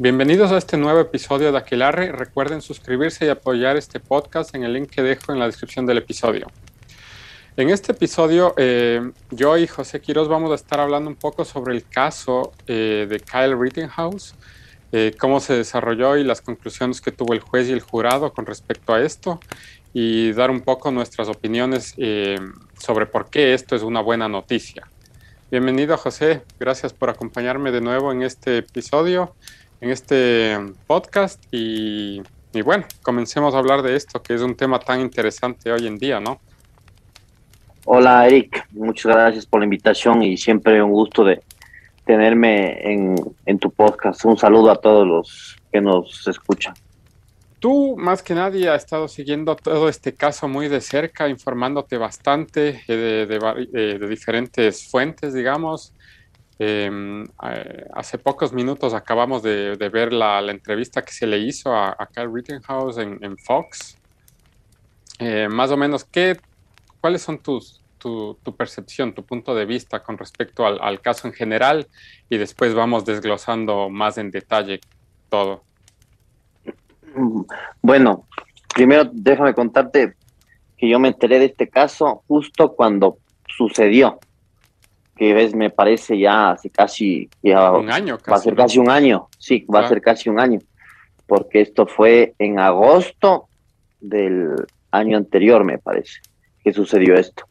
Bienvenidos a este nuevo episodio de Aquilarre. Recuerden suscribirse y apoyar este podcast en el link que dejo en la descripción del episodio. En este episodio, eh, yo y José Quiroz vamos a estar hablando un poco sobre el caso eh, de Kyle Rittenhouse, eh, cómo se desarrolló y las conclusiones que tuvo el juez y el jurado con respecto a esto, y dar un poco nuestras opiniones sobre por qué esto es una buena noticia. Bienvenido, José. Gracias por acompañarme de nuevo en este episodio en este podcast y, bueno, comencemos a hablar de esto, que es un tema tan interesante hoy en día, ¿no? Hola Eric, muchas gracias por la invitación y siempre un gusto de tenerme en, en tu podcast. Un saludo a todos los que nos escuchan. Tú, más que nadie, has estado siguiendo todo este caso muy de cerca, informándote bastante eh, de, de, de diferentes fuentes, digamos. Em, hace pocos minutos acabamos de, ver la, entrevista que se le hizo a, Kyle Rittenhouse en, Fox. Eh, más o menos, ¿qué, ¿cuáles son tus, tu, percepción, tu punto de vista con respecto al, caso en general? Y después vamos desglosando más en detalle todo. Bueno, primero déjame contarte que yo me enteré de este caso justo cuando sucedió que ves, me parece ya hace casi... un año. va a ser casi un año, sí, va a ser casi un año, porque esto fue en agosto del año anterior, me parece, que sucedió esto.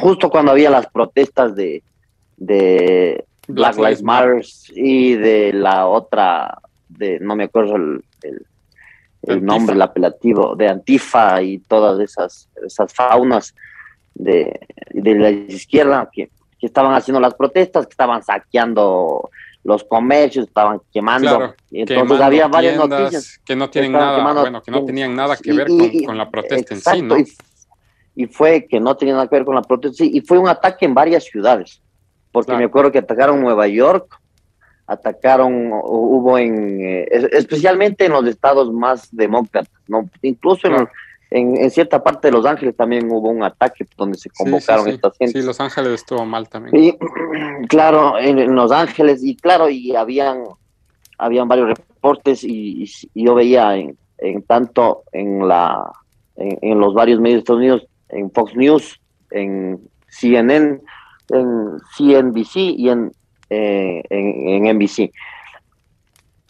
Justo cuando había las protestas de, de Black, Lives Matter y de la otra, de no me acuerdo el, el, nombre, el apelativo, de Antifa y todas esas, esas faunas de, de la izquierda que que estaban haciendo las protestas, que estaban saqueando los comercios, estaban quemando. entonces había varias noticias que no tienen nada, bueno, que no tenían nada que ver con, la protesta en sí, ¿no? Y, fue que no tenía nada que ver con la protesta, sí, y fue un ataque en varias ciudades, porque me acuerdo que atacaron Nueva York, atacaron, hubo en, eh, especialmente en los estados más demócratas, ¿no? Incluso en, en, cierta parte de Los Ángeles también hubo un ataque donde se convocaron estas gentes. Sí, Los Ángeles estuvo mal también. Y, claro, en, Los Ángeles, y claro, y habían, habían varios reportes, y, yo veía en, tanto en, la, en, los varios medios de Estados Unidos, en Fox News, en CNN, en CNBC y en, eh, en, en NBC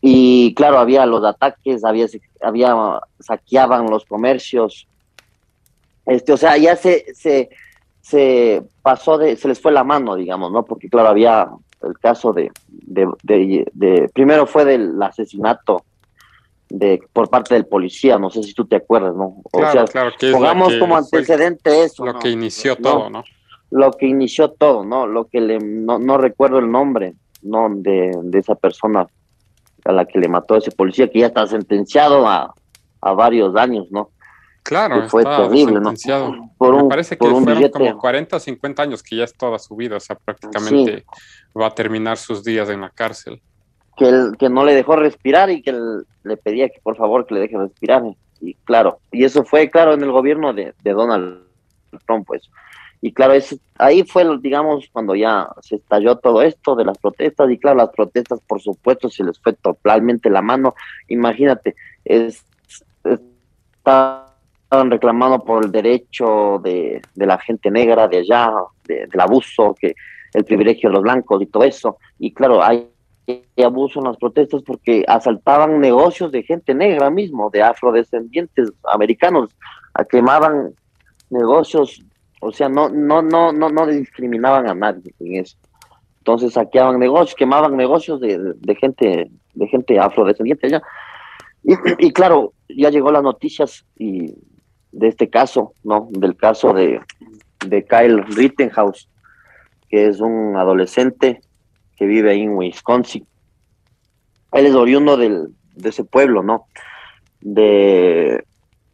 y claro, había los ataques, había, había saqueaban los comercios. Este, o sea, ya se, se, se pasó de, se les fue la mano, digamos, ¿no? Porque claro, había el caso de, de, primero fue del asesinato de por parte del policía, no sé si tú te acuerdas, ¿no? O claro, claro, que pongamos como antecedente eso. Lo que inició todo, ¿no? Lo que inició todo, ¿no? Lo que le, no, no recuerdo el nombre, ¿no? De, de esa persona a la que le mató a ese policía, que ya está sentenciado a, varios años, ¿no? Claro, fue terrible, ¿no? Por Me parece que fueron como 40 o 50 años que ya es toda su vida, o sea, prácticamente va a terminar sus días en la cárcel. Que, el, que no le dejó respirar y que le pedía que por favor que le deje respirar. Y claro, y eso fue claro en el gobierno de, de Donald Trump, pues. Y claro, es, ahí fue, digamos, cuando ya se estalló todo esto de las protestas. Y claro, las protestas, por supuesto, se les fue totalmente la mano. Imagínate, es, estaban reclamando por el derecho de, la gente negra de allá, del abuso, que el privilegio de los blancos y todo eso. Y claro, hay abuso en las protestas porque asaltaban negocios de gente negra mismo, de afrodescendientes americanos, quemaban negocios o sea, no, no, no, no, no discriminaban a nadie en eso. Entonces saqueaban negocios, quemaban negocios de, gente, de gente afrodescendiente allá. Y, claro, ya llegó las noticias y de este caso, ¿no? Del caso de, de Kyle Rittenhouse, que es un adolescente que vive ahí en Wisconsin. Él es oriundo del, de ese pueblo, ¿no? De,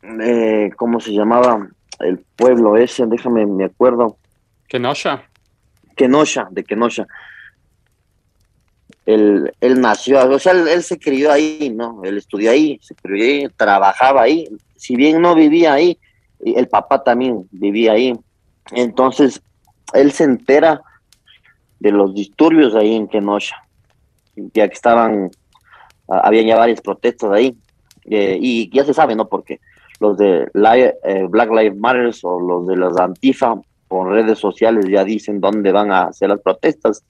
de, ¿cómo se llamaba? El pueblo ese, déjame, me acuerdo. Kenosha. Kenosha, de Kenosha. Él, él nació, o sea, él, se crió ahí, ¿no? Él estudió ahí, se crió ahí, trabajaba ahí. Si bien no vivía ahí, el papá también vivía ahí. Entonces, él se entera de los disturbios ahí en Kenosha, ya que estaban ah, habían ya varias protestas ahí, eh, y ya se sabe, ¿no? Porque los de eh, Black Lives Matter o los de las Antifa por redes sociales ya dicen dónde van a hacer las protestas,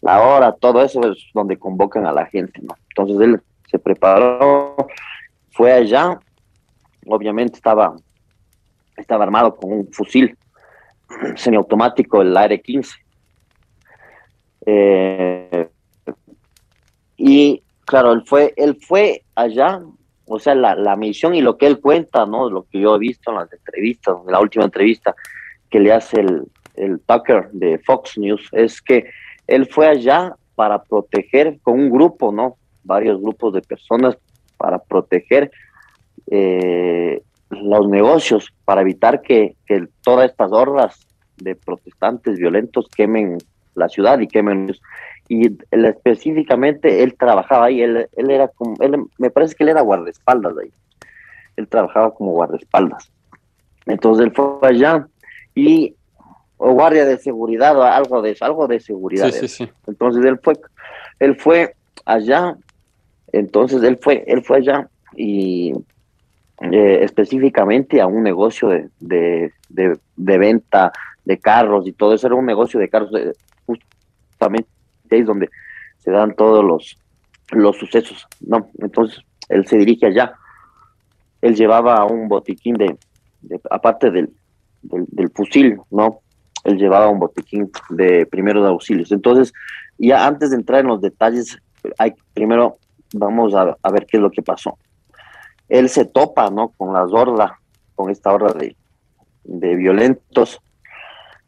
la hora, todo eso es donde convocan a la gente. Entonces él se preparó, fue allá, obviamente estaba, estaba armado con un fusil semiautomático, el AR-15. Eh, y claro, él fue, él fue allá, o sea, la, la, misión y lo que él cuenta, ¿no? Lo que yo he visto en las entrevistas, en la última entrevista que le hace el, el Tucker de Fox News, es que él fue allá para proteger con un grupo, ¿no? Varios grupos de personas para proteger eh, los negocios, para evitar que, que todas estas hordas de protestantes violentos quemen la ciudad y quemen y él, específicamente él trabajaba ahí, él, él era como, él, me parece que él era guardaespaldas ahí, él trabajaba como guardaespaldas. Entonces él fue allá y o guardia de seguridad o algo de eso, algo de seguridad. Sí, sí, sí. Entonces él fue, él fue allá, entonces él fue, él fue allá y eh, específicamente a un negocio de, de, de, de, venta de carros y todo eso, era un negocio de carros, de, justamente donde se dan todos los, los sucesos, ¿no? Entonces, él se dirige allá. Él llevaba un botiquín de, aparte del, del, fusil, ¿no? Él llevaba un botiquín de primeros auxilios. Entonces, ya antes de entrar en los detalles, hay primero vamos a, a ver qué es lo que pasó. Él se topa, ¿no? Con las hordas, con esta horda de, de violentos.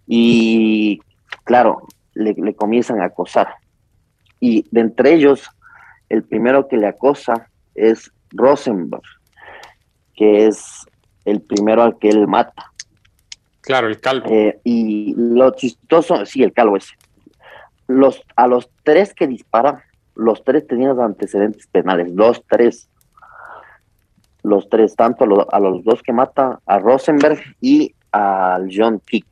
Y claro, le, le, comienzan a acosar. Y de entre ellos, el primero que le acosa es Rosenberg, que es el primero al que él mata. Claro, el calvo. Eh, y lo chistoso, sí, el calvo ese. Los, a los tres que dispara, los tres tenían antecedentes penales, los tres. Los tres, tanto a los, a los dos que mata, a Rosenberg y al John Kick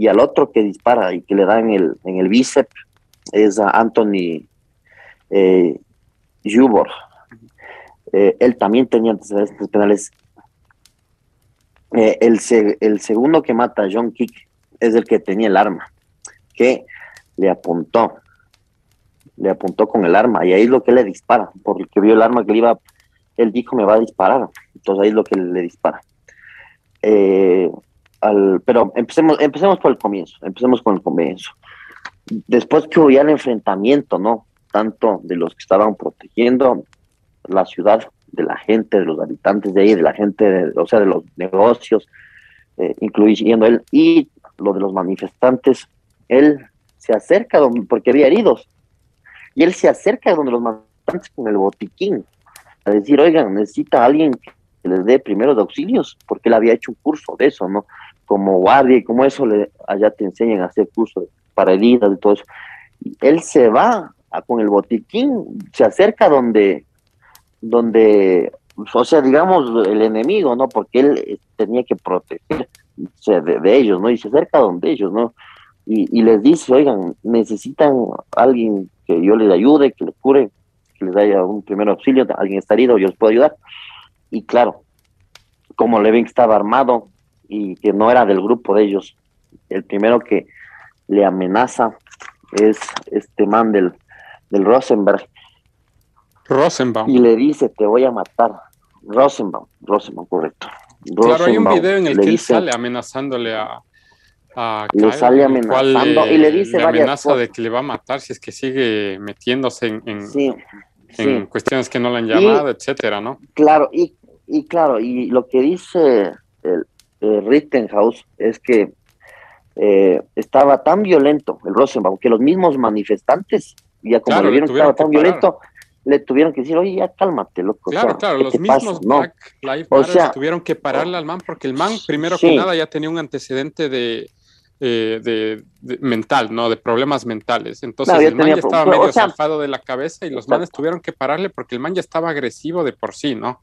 y al otro que dispara y que le da en el, en el bíceps es a Anthony eh, Jubor. Eh, él también tenía antecedentes penales. Eh, el, el segundo que mata a John Kick es el que tenía el arma, que le apuntó, le apuntó con el arma y ahí es lo que le dispara, porque vio el arma que le iba, él dijo me va a disparar, entonces ahí es lo que le dispara. Eh, al, pero empecemos, empecemos por el comienzo, empecemos con el comienzo. Después que hubo ya el enfrentamiento, ¿no? Tanto de los que estaban protegiendo la ciudad, de la gente, de los habitantes de ahí, de la gente, de, o sea, de los negocios, eh, incluyendo él, y lo de los manifestantes, él se acerca donde, porque había heridos, y él se acerca donde los manifestantes con el botiquín, a decir, oigan, necesita alguien que les dé primeros auxilios, porque él había hecho un curso de eso, ¿no? Como guardia y como eso, le, allá te enseñan a hacer cursos para heridas y todo eso. Él se va con el botiquín, se acerca donde, donde, o sea, digamos, el enemigo, ¿no? Porque él eh, tenía que protegerse de, ellos, ¿no? Y se acerca donde ellos, ¿no? Y, les dice, oigan, necesitan alguien que yo les ayude, que les cure, que les haya un primer auxilio, alguien está herido, yo les puedo ayudar. Y claro, como Levin estaba armado y que no era del grupo de ellos, el primero que le amenaza es este man del, del Rosenberg. Rosenbaum. Y le dice, te voy a matar. Rosenbaum, Rosenbaum, correcto. Rosenbaum, claro, hay un video en el que dice, él sale amenazándole a, a le Kyle, sale amenazando le, y le dice le amenaza de que le va a matar si es que sigue metiéndose en, en, Sí, en sí. cuestiones que no le han llamado, etcétera, ¿no? Claro, y, y claro, y lo que dice el, el Rittenhouse es que eh, estaba tan violento el Rosenbaum que los mismos manifestantes, ya como Claro, le vieron que estaba tan parar. violento, le tuvieron que decir, oye, ya cálmate, loco. o Claro, sea, claro, ¿qué los mismos? No, Black Lives O sea, tuvieron que pararle al man porque el man, primero Sí. que nada, ya tenía un antecedente de, eh, de, de mental, ¿no? De problemas mentales. Entonces el man ya estaba o medio sea, zafado de la cabeza y los manes tuvieron que pararle porque el man ya estaba agresivo de por sí, ¿no?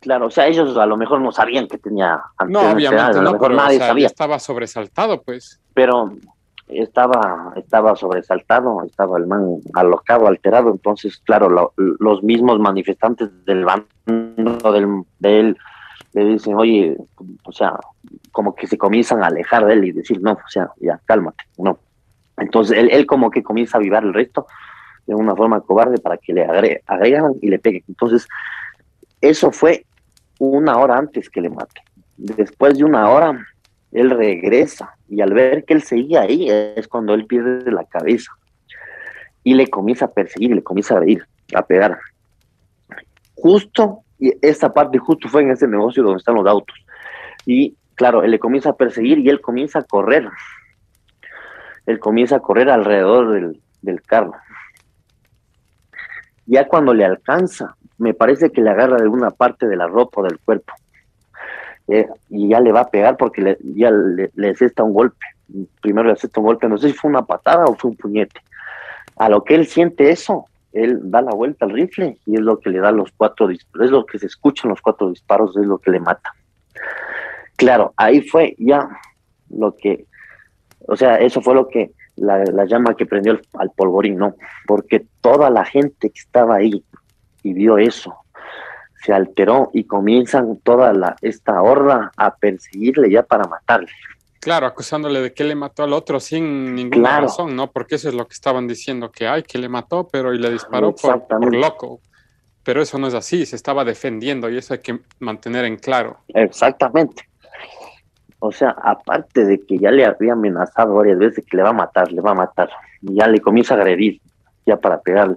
Claro, o sea, ellos a lo mejor no sabían que tenía No, obviamente a lo no, mejor pero o nadie sea, sabía, estaba sobresaltado, pues. pero, estaba, estaba sobresaltado, estaba el man alocado, alterado, entonces, claro, los mismos manifestantes del bando del, de él le dicen, oye, o sea, como que se comienzan a alejar de él y decir, no, o sea, ya, cálmate, no. Entonces, él, él como que comienza a avivar el resto de una forma cobarde para que le agregan y le peguen. Entonces, eso fue una hora antes que le mate. Después de una hora, él regresa y al ver que él seguía ahí es cuando él pierde la cabeza y le comienza a perseguir, le comienza a ir, a pegar. Justo, y esta parte justo fue en ese negocio donde están los autos. Y claro, él le comienza a perseguir y él comienza a correr. Él comienza a correr alrededor del, del carro. Ya cuando le alcanza, me parece que le agarra de una parte de la ropa o del cuerpo eh, y ya le va a pegar porque le, ya le, le un golpe. Primero le cesta un golpe, no sé si fue una patada o fue un puñete. A lo que él siente eso, él da la vuelta al rifle y es lo que le da los cuatro disparos, es lo que se escuchan los cuatro disparos, es lo que le mata. Claro, ahí fue ya lo que, o sea, eso fue lo que la, llama que prendió al polvorín, ¿no? Porque toda la gente que estaba ahí y vio eso, se alteró y comienzan toda la, esta horda a perseguirle ya para matarle. Claro, acusándole de que le mató al otro sin ninguna razón, ¿no? Porque eso es lo que estaban diciendo, que ay, que le mató, pero y le disparó por, loco. Pero eso no es así, se estaba defendiendo y eso hay que mantener en claro. Exactamente. O sea, aparte de que ya le había amenazado varias veces que le va a matar, le va a matar, ya le comienza a agredir, ya para pegarle.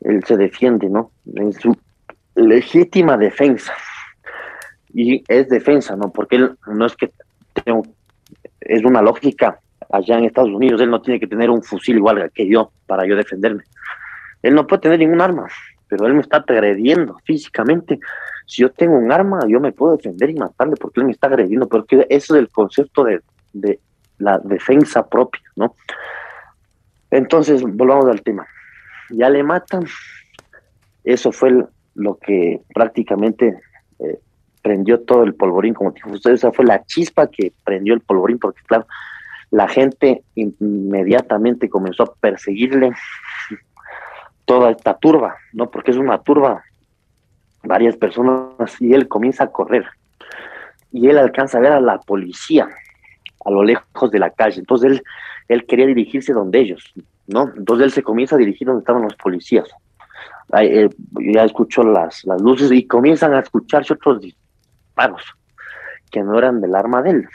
Él se defiende, ¿no? En su legítima defensa. Y es defensa, ¿no? Porque él no es que tengo, es una lógica. Allá en Estados Unidos él no tiene que tener un fusil igual que yo para yo defenderme. Él no puede tener ningún arma, pero él me está agrediendo físicamente. Si yo tengo un arma, yo me puedo defender y matarle porque él me está agrediendo, porque eso es el concepto de, de la defensa propia, ¿no? Entonces, volvamos al tema. Ya le matan. Eso fue lo que prácticamente eh, prendió todo el polvorín, como dijo usted, esa fue la chispa que prendió el polvorín, porque claro, la gente inmediatamente comenzó a perseguirle toda esta turba, ¿no? Porque es una turba, varias personas, y él comienza a correr. Y él alcanza a ver a la policía a lo lejos de la calle. Entonces él, él quería dirigirse donde ellos, ¿no? Entonces él se comienza a dirigir donde estaban los policías. Eh, ya escuchó las, las luces y comienzan a escucharse otros disparos que no eran del arma de él.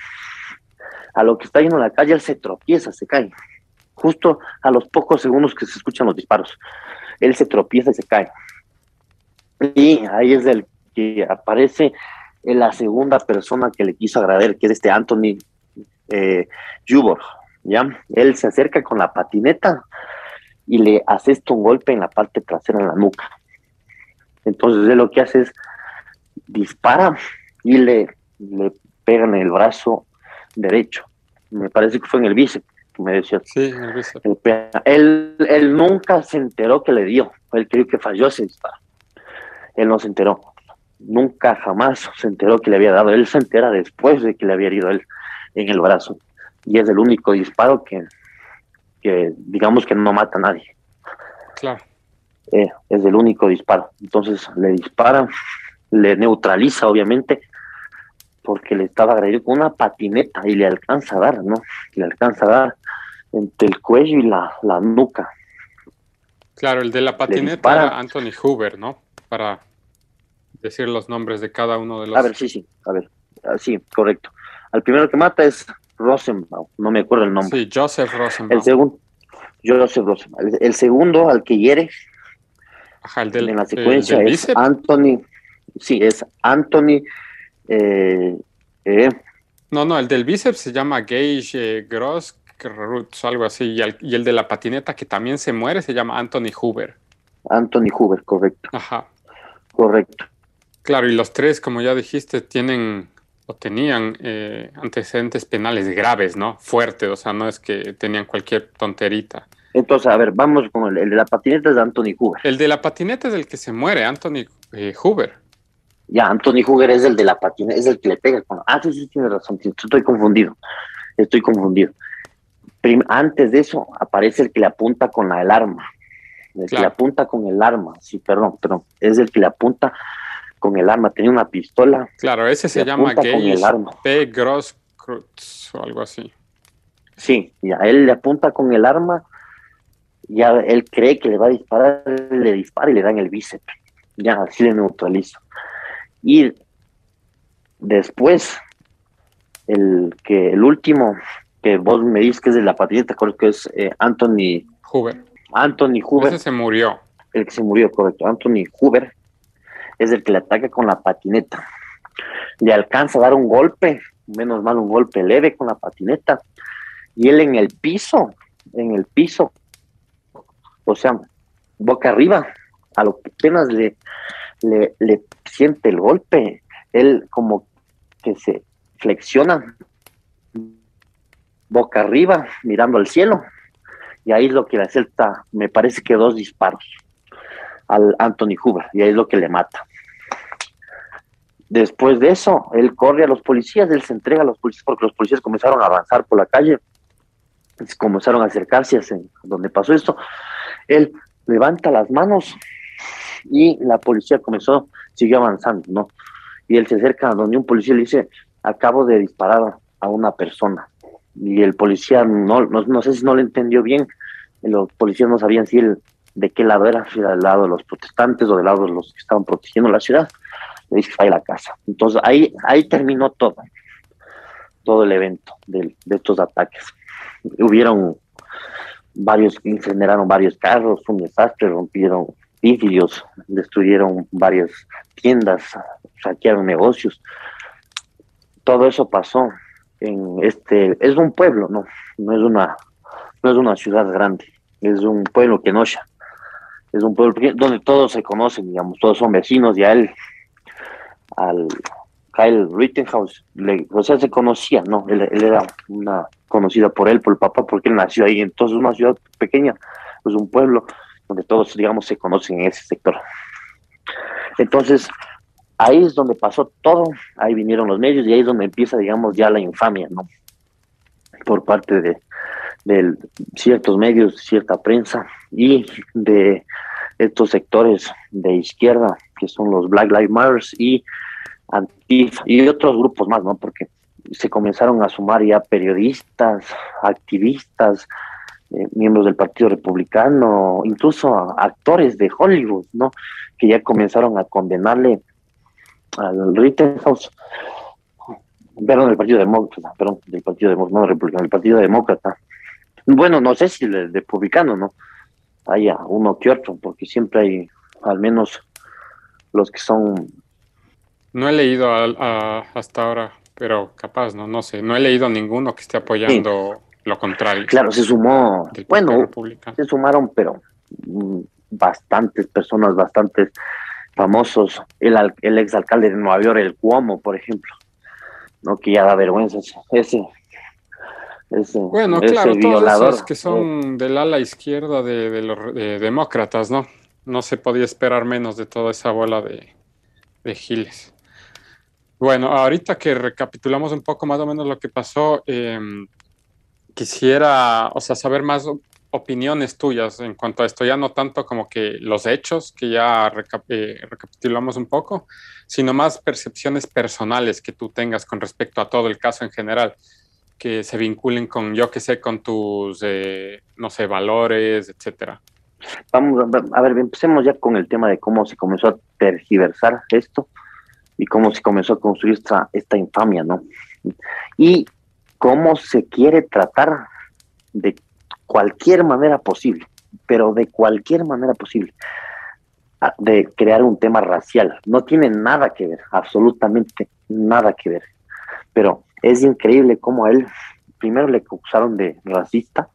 A lo que está yendo a la calle, él se tropieza, se cae. Justo a los pocos segundos que se escuchan los disparos, él se tropieza y se cae. Y ahí es el que aparece la segunda persona que le quiso agradecer, que es este Anthony eh, Jubor. ¿Ya? Él se acerca con la patineta y le hace esto un golpe en la parte trasera, en la nuca. Entonces él lo que hace es dispara y le, le pega en el brazo derecho. Me parece que fue en el bíceps, me decía. Sí, en el bíceps. Él, él nunca se enteró que le dio. Él creyó que falló ese disparo. Él no se enteró. Nunca jamás se enteró que le había dado. Él se entera después de que le había herido él en el brazo. Y es el único disparo que, que digamos que no mata a nadie. Claro. Eh, es el único disparo. Entonces le dispara, le neutraliza obviamente, porque le estaba agrediendo con una patineta y le alcanza a dar, ¿no? Le alcanza a dar entre el cuello y la, la nuca. Claro, el de la patineta era Anthony Hoover, ¿no? Para decir los nombres de cada uno de los. A ver, sí, sí, a ver, ah, sí, correcto. Al primero que mata es Rosenbaum, no me acuerdo el nombre. Sí, Joseph Rosenbaum. El segundo, Joseph Rosenbaum. El, segundo al que hiere Ajá, el del, en la secuencia es Anthony, sí, es Anthony. Eh, eh, no, no, el del bíceps se llama Gage eh, Gross algo así, y el, y el de la patineta que también se muere se llama Anthony Hoover. Anthony Hoover, correcto. Ajá. Correcto. Claro, y los tres, como ya dijiste, tienen o tenían eh, antecedentes penales graves, ¿no? Fuertes, o sea, no es que tenían cualquier tonterita. Entonces, a ver, vamos con el, de la patineta es de Anthony Hoover. El de la patineta es el que se muere, Anthony eh, Hoover. Ya, Anthony Hoover es el de la patineta, es el que le pega con... Ah, sí, sí, tiene razón, estoy confundido, estoy confundido. antes de eso aparece el que le apunta con la, el arma. El que le apunta con el arma, sí, perdón, pero es el que le apunta con el arma. Tenía una pistola. Claro, ese se llama Gay P. Grosskreutz o algo así. Sí, ya él le apunta con el arma, ya él cree que le va a disparar, le dispara y le dan el bíceps. Ya, así le neutraliza. Y después, el que el último que vos me dices que es de la patineta, creo que es eh, Anthony Hoover. Anthony Hoover. Ese se murió. El que se murió, correcto. Anthony Hoover es el que le ataca con la patineta. Le alcanza a dar un golpe, menos mal un golpe leve con la patineta. Y él en el piso, en el piso, o sea, boca arriba, a lo que apenas le, le, siente el golpe, él como que se flexiona boca arriba, mirando al cielo, y ahí es lo que le acepta, me parece que dos disparos al Anthony Hoover, y ahí es lo que le mata. Después de eso, él corre a los policías, él se entrega a los policías porque los policías comenzaron a avanzar por la calle, comenzaron a acercarse a donde pasó esto. Él levanta las manos y la policía comenzó, siguió avanzando, ¿no? Y él se acerca a donde un policía le dice, acabo de disparar a una persona y el policía no, no, sé si no le entendió bien, los policías no sabían si él de qué lado era, si del lado de los protestantes o del lado de los que estaban protegiendo la ciudad, le dice que a la casa. Entonces ahí, ahí terminó todo, todo el evento de, estos ataques. Hubieron varios, incendiaron varios carros, fue un desastre, rompieron vidrios, destruyeron varias tiendas, saquearon negocios. Todo eso pasó en este, es un pueblo, no, no es una, no es una ciudad grande, es un pueblo que no es un pueblo donde todos se conocen, digamos, todos son vecinos y a él, al Kyle Rittenhouse, le, o sea, se conocía, ¿no? Él, era una conocida por él, por el papá, porque él nació ahí, entonces una ciudad pequeña, pues un pueblo donde todos, digamos, se conocen en ese sector. Entonces, ahí es donde pasó todo, ahí vinieron los medios y ahí es donde empieza, digamos, ya la infamia, ¿no? Por parte de, ciertos medios, cierta prensa y de estos sectores de izquierda, que son los Black Lives Matter y Antifa y otros grupos más, ¿no? Porque se comenzaron a sumar ya periodistas, activistas, eh, miembros del Partido Republicano, incluso actores de Hollywood, ¿no? Que ya comenzaron a condenarle al Rittenhouse, perdón, del Partido Demócrata, perdón, del Partido Demócrata, no del Partido Demócrata. Bueno, no sé si el republicano, ¿no? Haya uno que otro, porque siempre hay al menos los que son... No he leído hasta ahora, pero capaz, no, no sé, no he leído ninguno que esté apoyando lo contrario. Claro, se sumó, bueno, se sumaron, pero mm, bastantes personas, bastantes famosos, el, el exalcalde de Nueva York, el Cuomo, por ejemplo, ¿no? que ya da vergüenza ese. Ese bueno, claro, todos esos que son del ala izquierda de, los demócratas, ¿no? No se podía esperar menos de toda esa bola de, de giles. Bueno, ahorita que recapitulamos un poco más o menos lo que pasó, em, quisiera, o sea, saber más opiniones tuyas en cuanto a esto, ya no tanto como que los hechos, que ya eh, recapitulamos un poco, sino más percepciones personales que tú tengas con respecto a todo el caso en general, que se vinculen con, yo que sé, con tus, eh, no sé, valores, etcétera. Vamos a ver, empecemos ya con el tema de cómo se comenzó a tergiversar esto y cómo se comenzó a construir esta, esta infamia, ¿no? Y cómo se quiere tratar de cualquier manera posible, pero de cualquier manera posible, de crear un tema racial. No tiene nada que ver, absolutamente nada que ver. Pero es increíble cómo a él primero le acusaron de racista,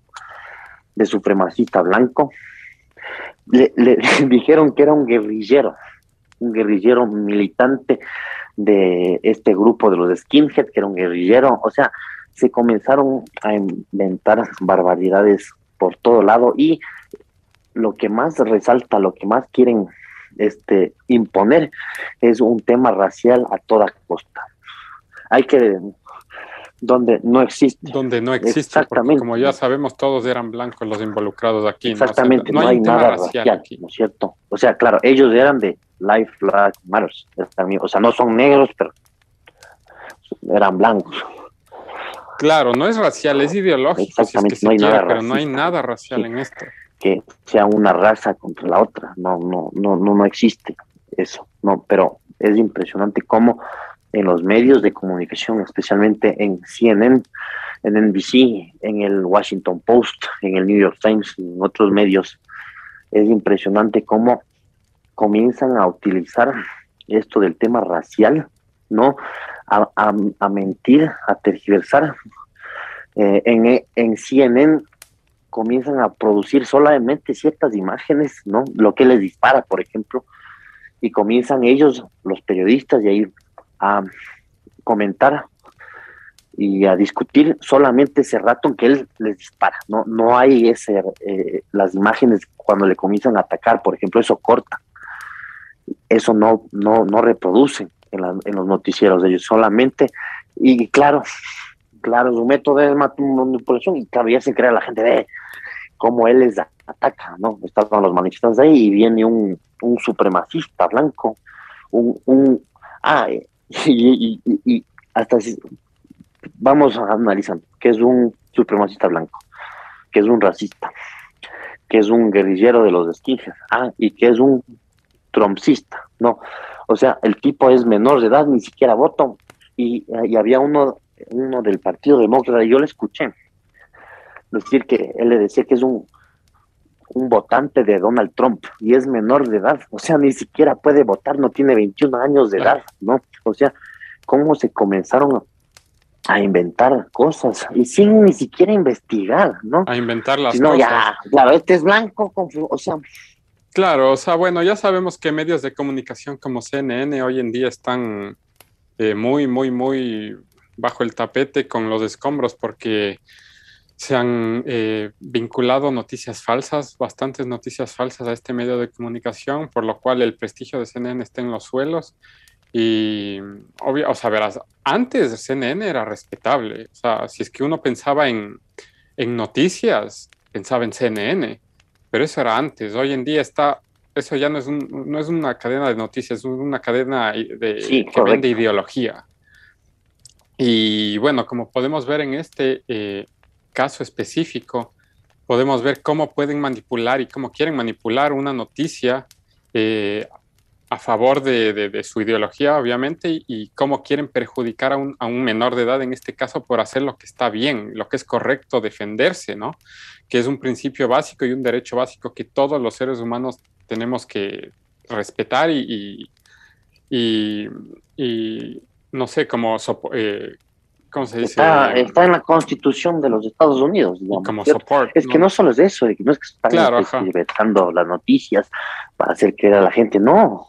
de supremacista blanco, le, dijeron que era un guerrillero, un guerrillero militante de este grupo de los skinheads, que era un guerrillero, o sea, se comenzaron a inventar barbaridades por todo lado y lo que más resalta, lo que más quieren este, imponer es un tema racial a toda costa. Hay que donde no existe. Donde no existe, Exactamente. como ya sabemos, todos eran blancos los involucrados aquí. Exactamente, no, hay, nada racial, aquí. ¿no es cierto? O sea, claro, ellos eran de Life Black Matters, o sea, no son negros, pero eran blancos. Claro, no es racial, es ideológico, Exactamente, no hay nada pero no hay nada racial en esto. Que sea una raza contra la otra, no, no, no, no, no existe eso, no, pero es impresionante cómo en los medios de comunicación, especialmente en CNN, en NBC, en el Washington Post, en el New York Times, en otros medios. Es impresionante cómo comienzan a utilizar esto del tema racial, ¿no? A, mentir, a tergiversar. Eh, en, en CNN comienzan a producir solamente ciertas imágenes, ¿no? Lo que les dispara, por ejemplo, y comienzan ellos, los periodistas, y ahí a comentar y a discutir solamente ese rato en que él les dispara. No, no hay ese, eh, las imágenes cuando le comienzan a atacar, por ejemplo, eso corta. Eso no, no, no reproducen en, los noticieros de ellos, solamente, y claro, claro, su método de manipulación, y claro, ya se crea la gente de cómo él les ataca, ¿no? Estaban los manifestantes ahí y viene un, un supremacista blanco, un, un ah, y, y, hasta si, vamos analizando que es un supremacista blanco, que es un racista, que es un guerrillero de los esquijes, ah, y que es un trompsista, no, o sea, el tipo es menor de edad, ni siquiera voto, y, y había uno, uno del Partido Demócrata, y yo le escuché decir que él le decía que es un un votante de Donald Trump y es menor de edad, o sea, ni siquiera puede votar, no tiene 21 años de edad, ¿no? O sea, cómo se comenzaron a inventar cosas y sin ni siquiera investigar, ¿no? A inventar las cosas. ya, claro, este es blanco, o sea. Claro, o sea, bueno, ya sabemos que medios de comunicación como CNN hoy en día están eh, muy, muy, muy bajo el tapete con los escombros porque se han eh, vinculado noticias falsas, bastantes noticias falsas a este medio de comunicación, por lo cual el prestigio de CNN está en los suelos. Y, obvio, o sea, verás, antes CNN era respetable. O sea, si es que uno pensaba en, en noticias, pensaba en CNN, pero eso era antes. Hoy en día está, eso ya no es, un, no es una cadena de noticias, es una cadena de, que vende ideología. Y bueno, como podemos ver en este, eh, caso específico, podemos ver cómo pueden manipular y cómo quieren manipular una noticia eh, a favor de, su ideología, obviamente, y, cómo quieren perjudicar a un, menor de edad, en este caso, por hacer lo que está bien, lo que es correcto, defenderse, ¿no? Que es un principio básico y un derecho básico que todos los seres humanos tenemos que respetar y, y, no sé, como eh, Está, en la constitución de los Estados Unidos. como support, es que no solo es eso, no es que están claro, las noticias para hacer creer a la gente, no,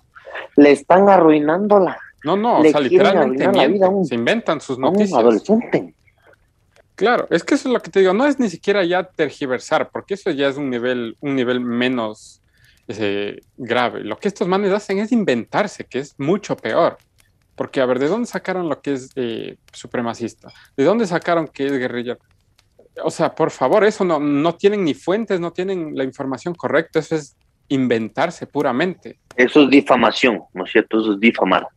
le están arruinando la. No, no, o sea, literalmente se inventan sus noticias. un adolescente. Claro, es que eso es lo que te digo, no es ni siquiera ya tergiversar, porque eso ya es un nivel, un nivel menos grave. Lo que estos manes hacen es inventarse, que es mucho peor. Porque, a ver, ¿de dónde sacaron lo que es eh, supremacista? ¿De dónde sacaron que es guerrilla? O sea, por favor, eso no, no tienen ni fuentes, no tienen la información correcta, eso es inventarse puramente. Eso es difamación, ¿no es cierto? Eso es difamar.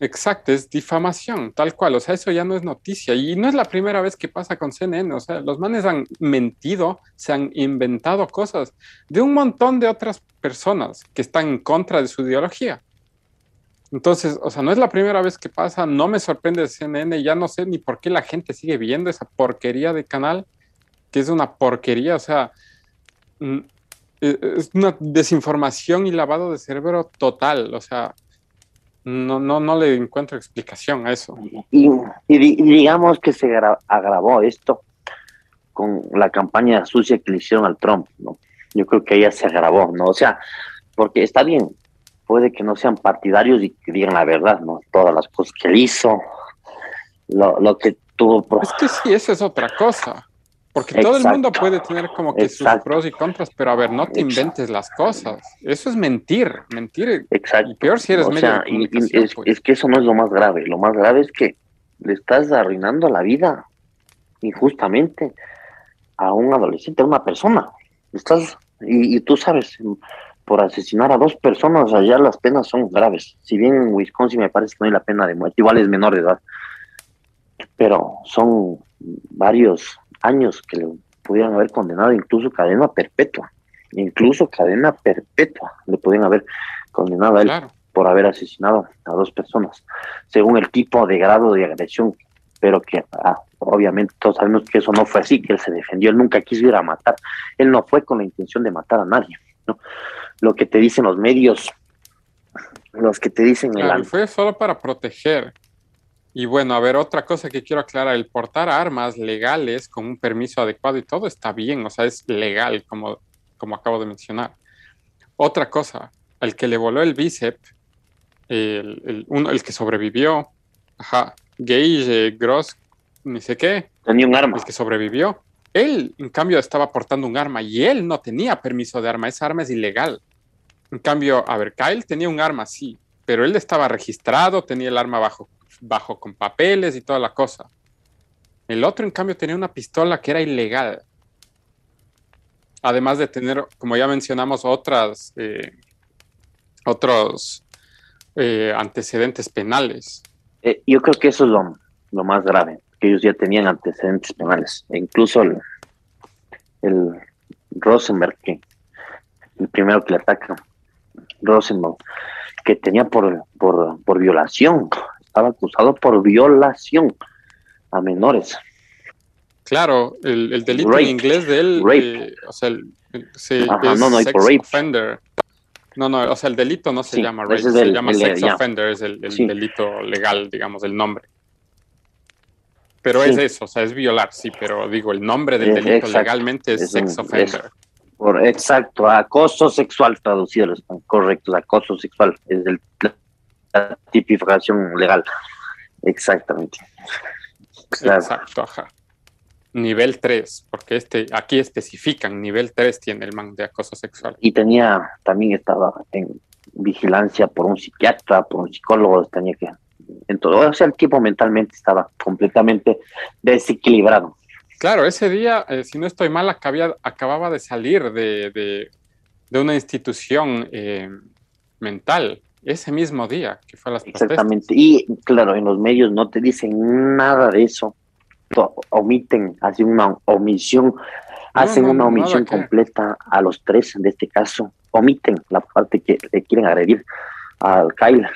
Exacto, es difamación, tal cual. O sea, eso ya no es noticia. Y no es la primera vez que pasa con CNN. O sea, los manes han mentido, se han inventado cosas de un montón de otras personas que están en contra de su ideología. Entonces, o sea, no es la primera vez que pasa, no me sorprende CNN, ya no sé ni por qué la gente sigue viendo esa porquería de canal, que es una porquería, o sea, mm, e, es una desinformación y lavado de cerebro total, o sea, no, no, no le encuentro explicación a eso. Y, digamos que se agravó esto con la campaña sucia que le hicieron al Trump, ¿no? Yo creo que ella se agravó, ¿no? O sea, porque está bien, puede que no sean partidarios y que digan la verdad, ¿no? Todas las cosas que él hizo, lo, que tuvo. Es que sí, esa es otra cosa. Porque todo el mundo puede tener como que sus pros y contras, pero a ver, no te inventes las cosas. Eso es mentir, mentir. Exacto. Y peor si eres medio es, que eso no es lo más grave. Lo más grave es que le estás arruinando la vida injustamente a un adolescente, a una persona. Estás, y, y tú sabes, por asesinar a dos personas, allá las penas son graves. Si bien en Wisconsin me parece que no hay la pena de muerte, igual es menor de edad, pero son varios años que le pudieran haber condenado, incluso cadena perpetua, incluso cadena perpetua le podían haber condenado a él por haber asesinado a dos personas, según el tipo de grado de agresión, pero que ah, obviamente todos sabemos que eso no fue así, que él se defendió, él nunca quiso ir a matar, él no fue con la intención de matar a nadie, ¿no? Lo que te dicen los medios, los que te dicen... el... fue solo para proteger. Y bueno, a ver, otra cosa que quiero aclarar, el portar armas legales con un permiso adecuado y todo está bien, o sea, es legal, como, como acabo de mencionar. Otra cosa, el que le voló el bíceps, el, el, uno, el que sobrevivió, ajá, Gage, Gross, ni sé qué. Tenía un arma. El que sobrevivió. Él, en cambio, estaba portando un arma y él no tenía permiso de arma. Esa arma es ilegal. En cambio, a ver, Kyle tenía un arma, sí, pero él estaba registrado, tenía el arma bajo, bajo con papeles y toda la cosa. El otro, en cambio, tenía una pistola que era ilegal. Además de tener, como ya mencionamos, otras, eh, otros eh, antecedentes penales. Eh, yo creo que eso es lo, más grave, que ellos ya tenían antecedentes penales. E incluso el, el Rosenberg, que el primero que le ataca, Rosenberg, que tenía por, por, por violación, estaba acusado por violación a menores. Claro, el, delito en inglés de él, eh, o sea, el, no, no, sex offender. No, no, o sea, el delito no se llama rape, se llama sex offender, es el, delito legal, digamos, el nombre. Pero es eso, o sea, es violar, sí, pero digo, el nombre del delito legalmente es, sex offender. Por, exacto, acoso sexual traducido, correcto, acoso sexual es el, la tipificación legal. Exactamente. Exacto, ajá nivel 3, porque este aquí especifican nivel 3 tiene el man de acoso sexual. Y tenía, también estaba en vigilancia por un psiquiatra, por un psicólogo, tenía que, en todo, o sea, el tipo mentalmente estaba completamente desequilibrado. Claro, ese día, eh, si no estoy mal, acababa, acababa de salir de, de, una institución eh, mental, ese mismo día que fue a las Exactamente, y claro, en los medios no te dicen nada de eso. Omiten, hacen una omisión, hacen una omisión completa a los tres de este caso, omiten la parte que le quieren agredir al Kyle,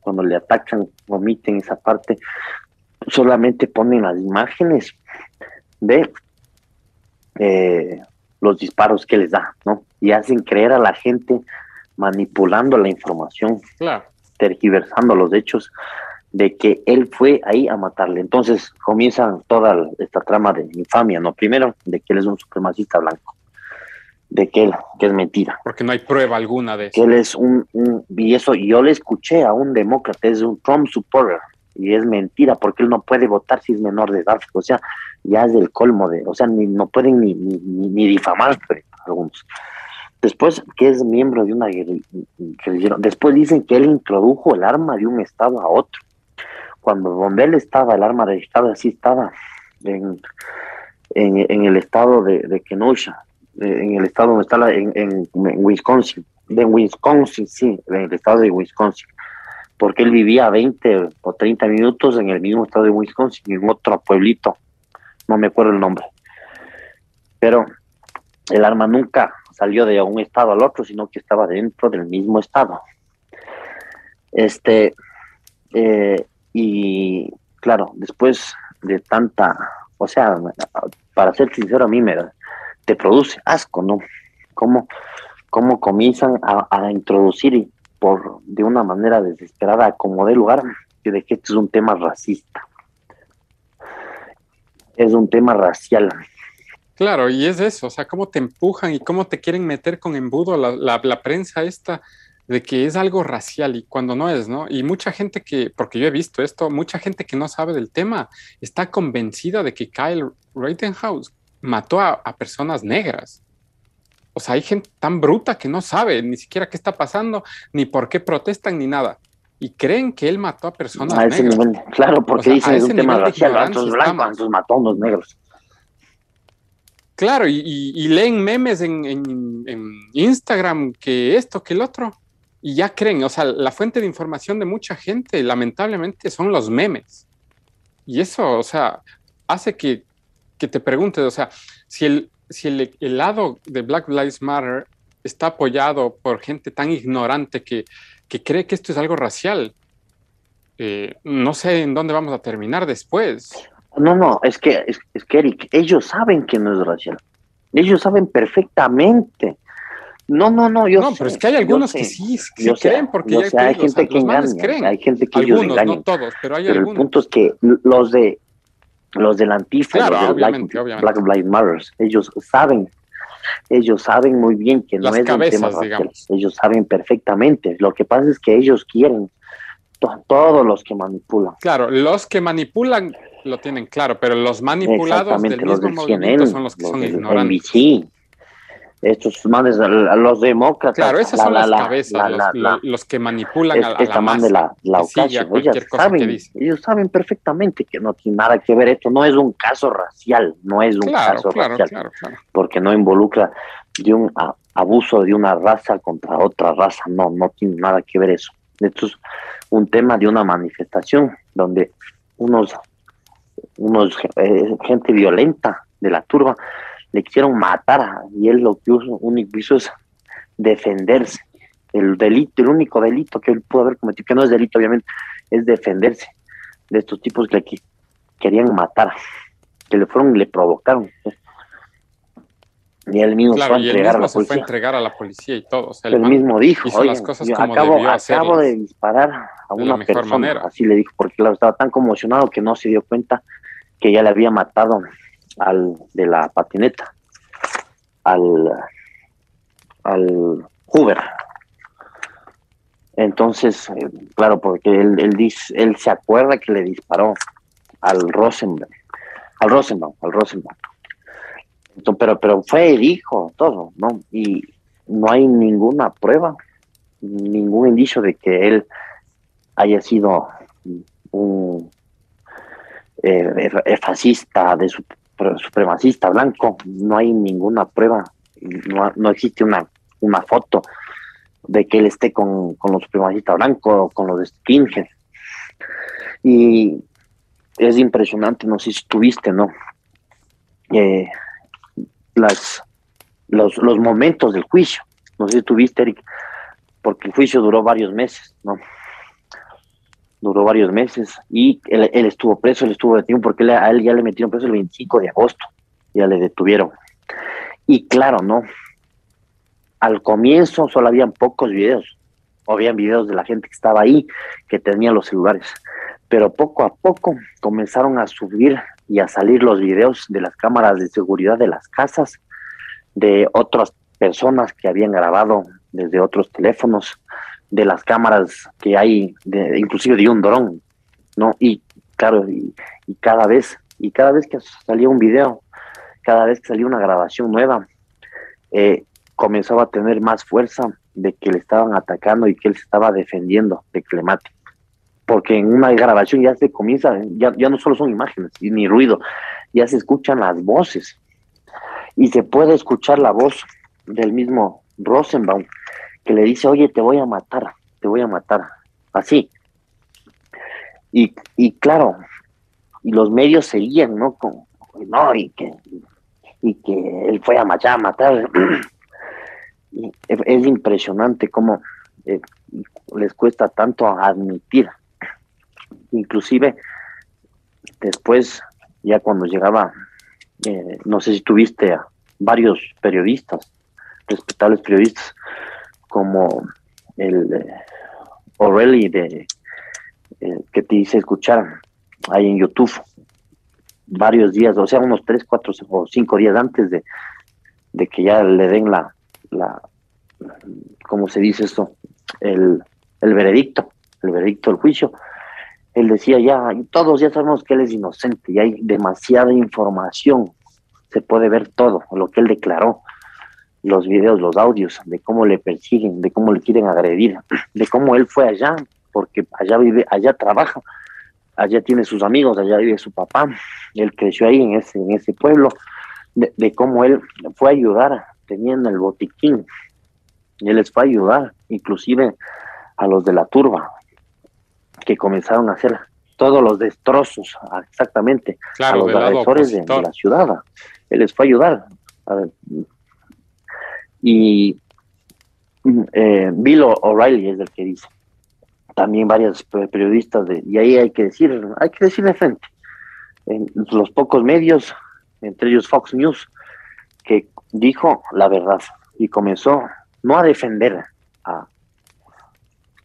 cuando le atacan, omiten esa parte, solamente ponen las imágenes de eh, los disparos que les da, ¿no? Y hacen creer a la gente manipulando la información, tergiversando los hechos de que él fue ahí a matarle. Entonces comienza toda esta trama de infamia, ¿no? Primero, de que él es un supremacista blanco, de que él, que es mentira. Porque no hay prueba alguna de eso. Que él es un, y eso yo le escuché a un demócrata, es un Trump supporter, y es mentira, porque él no puede votar si es menor de edad, o sea, ya es del colmo de, o sea, ni, no pueden ni, ni, ni, difamar algunos. Después que es miembro de una guerrilla, después dicen que él introdujo el arma de un estado a otro cuando donde él estaba, el arma registrada así estaba en, en, el estado de, Kenosha, en el estado donde está la, en, Wisconsin, de Wisconsin, sí, en el estado de Wisconsin, porque él vivía 20 o 30 minutos en el mismo estado de Wisconsin, en otro pueblito, no me acuerdo el nombre, pero el arma nunca salió de un estado al otro, sino que estaba dentro del mismo estado. Este, eh, y claro, después de tanta, o sea, para ser sincero, a mí me te produce asco, ¿no? Cómo, cómo comienzan a, introducir por de una manera desesperada como de lugar que de que este es un tema racista. Es un tema racial. Claro, y es eso, o sea, cómo te empujan y cómo te quieren meter con embudo la, la, la prensa esta de que es algo racial y cuando no es, ¿no? Y mucha gente que, porque yo he visto esto, mucha gente que no sabe del tema está convencida de que Kyle Rittenhouse mató a, personas negras. O sea, hay gente tan bruta que no sabe ni siquiera qué está pasando, ni por qué protestan, ni nada. y creen que él mató a personas A ese negras. nivel, claro, porque O sea, dicen a es un tema racial, ignorancia antes blancos, antes mató a unos negros. Claro, y, y- y leen memes en, en- en Instagram que esto, que el otro, y ya creen, o sea, la fuente de información de mucha gente, lamentablemente, son los memes. Y eso, o sea, hace que, que te preguntes, o sea, si el, si el, el lado de Black Lives Matter está apoyado por gente tan ignorante que, que cree que esto es algo racial, eh, no sé en dónde vamos a terminar después. No, no, es que, es, es que Eric, ellos saben que no es racial. Ellos saben perfectamente. No, no, no, yo no, sé, pero es que hay algunos sé, que sí, sí yo sé, creen, porque yo ya sé, hay sea, gente que los engaña, creen. hay gente que ellos Algunos, engañan. no todos, pero hay pero el punto es que los de los del Antifa, Claro, los del Black, obviamente, obviamente. Black Lives Matter, ellos saben, ellos saben muy bien que no Las es un tema cabezas, racial. Ellos saben perfectamente. Lo que pasa es que ellos quieren, to- todos los que manipulan. Claro, los que manipulan lo tienen claro, pero los manipulados del Exactamente, los mismo del movimiento CNN, son los que los son ignorantes. NBC, estos manes, los demócratas. Claro, esas la- son la- las la- cabezas, la- los, que manipulan es- a, a esta la masa. la, ellas que saben, ellos saben perfectamente que no tiene nada que ver esto, no es un caso racial, no es un Claro, caso claro, racial, claro. porque no involucra de un a- abuso de una raza contra otra raza, no, no tiene nada que ver eso. Esto es un tema de una manifestación donde unos, unos eh, gente violenta de la turba le quisieron matar y él lo que hizo, único hizo es defenderse. El delito, el único delito que él pudo haber cometido, que no es delito obviamente, es defenderse de estos tipos que, que querían matar, que le fueron y le provocaron. Y él mismo Claro, fue a y él a mismo se fue a entregar a la policía y todo. o sea, el Él mismo dijo, hizo "Oye, las cosas yo como acabo, acabo de hacerlas". disparar a De una persona, manera. así le dijo, porque claro, estaba tan conmocionado que no se dio cuenta que ya le había matado al de la patineta, al, al Hoover. Entonces, eh, claro, porque él, él, él se acuerda que le disparó al Rosenberg, al Rosenbaum, al Rosenbaum. Entonces, pero, pero fue el hijo, todo, ¿no? Y no hay ninguna prueba, ningún indicio de que él haya sido un eh, eh, fascista, de su, supremacista blanco. No hay ninguna prueba, no, no existe una, una foto de que él esté con, con los supremacistas blancos, con los skinheads. Y es impresionante, no sé si tuviste, ¿no? Eh, las, los, los momentos del juicio. No sé si tuviste, Eric, porque el juicio duró varios meses, ¿no? Duró varios meses y él, él estuvo preso, él estuvo detenido porque a él ya le metieron preso el 25 de agosto, ya le detuvieron. Y claro, ¿no? Al comienzo solo habían pocos videos, o habían videos de la gente que estaba ahí, que tenía los celulares, pero poco a poco comenzaron a subir y a salir los videos de las cámaras de seguridad de las casas, de otras personas que habían grabado desde otros teléfonos, de las cámaras que hay, inclusive de un dron, ¿no? Y claro, y, y, cada vez, y cada vez que salía un video, cada vez que salía una grabación nueva, eh, comenzaba a tener más fuerza de que le estaban atacando y que él se estaba defendiendo de que le mate. Porque en una grabación ya se comienza, ya, ya no solo son imágenes ni ruido, ya se escuchan las voces. Y se puede escuchar la voz del mismo Rosenbaum, que le dice, oye, te voy a matar, te voy a matar. Así. Y, y claro, y los medios seguían, ¿no? Con, no, y que, y que él fue a matar, a matar. Y es impresionante cómo eh, les cuesta tanto admitir. Inclusive, después, ya cuando llegaba, eh, no sé si tuviste a varios periodistas, respetables periodistas, como el eh, O'Reilly de eh, que te hice escuchar ahí en YouTube varios días, o sea, unos tres, cuatro o cinco días antes de, de que ya le den la, la ¿cómo se dice esto? El, el veredicto, el veredicto del juicio. Él decía ya, todos ya sabemos que él es inocente y hay demasiada información, se puede ver todo, lo que él declaró, los videos, los audios, de cómo le persiguen, de cómo le quieren agredir, de cómo él fue allá porque allá vive, allá trabaja, allá tiene sus amigos, allá vive su papá, él creció ahí en ese, en ese pueblo, de, cómo él fue a ayudar, teniendo el botiquín, y él les fue a ayudar, inclusive a los de la turba, que comenzaron a hacer todos los destrozos, exactamente, a los agresores de, la ciudad. Él les fue a ayudar. Y eh, Bill O'Reilly es el que dice, también varios periodistas, de, y ahí hay que decir, hay que decir de frente, en los pocos medios, entre ellos Fox News, que dijo la verdad y comenzó no a defender a,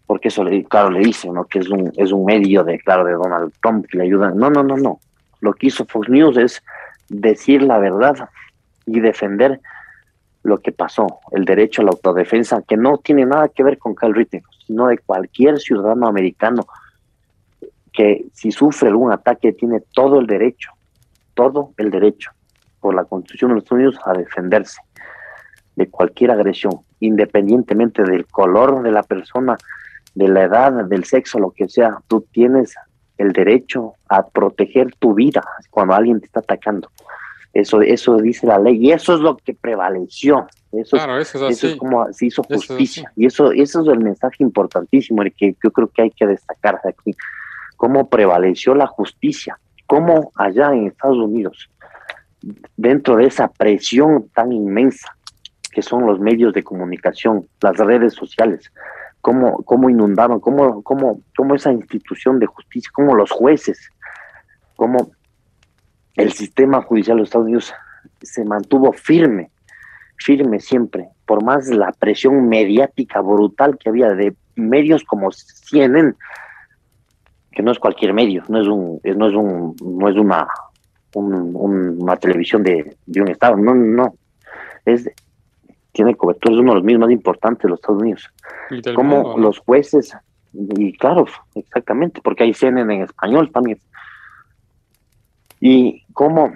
porque eso le, claro le dice, ¿no? Que es un, es un medio de, claro, de Donald Trump que le ayuda. No, no, no, no. Lo que hizo Fox News es decir la verdad y defender lo que pasó, el derecho a la autodefensa, que no tiene nada que ver con Kyle Rittenhouse, sino de cualquier ciudadano americano que si sufre algún ataque tiene todo el derecho, todo el derecho por la Constitución de los Estados Unidos a defenderse de cualquier agresión, independientemente del color de la persona, de la edad, del sexo, lo que sea, tú tienes el derecho a proteger tu vida cuando alguien te está atacando. Eso, eso dice la ley y eso es lo que prevaleció. Eso, eso, es, como se hizo justicia. y eso, eso es el mensaje importantísimo el que yo creo que hay que destacar aquí. Cómo prevaleció la justicia, cómo allá en Estados Unidos, dentro de esa presión tan inmensa que son los medios de comunicación, las redes sociales, cómo, cómo inundaron, cómo, cómo, cómo esa institución de justicia, cómo los jueces, cómo el sistema judicial de los Estados Unidos se mantuvo firme, firme siempre, por más la presión mediática brutal que había de medios como CNN, que no es cualquier medio, no es un, no es un, no es una, una televisión de, de, un estado, no, no, es tiene cobertura, es uno de los medios más importantes de los Estados Unidos. Como los jueces, y claro, exactamente, porque hay CNN en español también. Y cómo,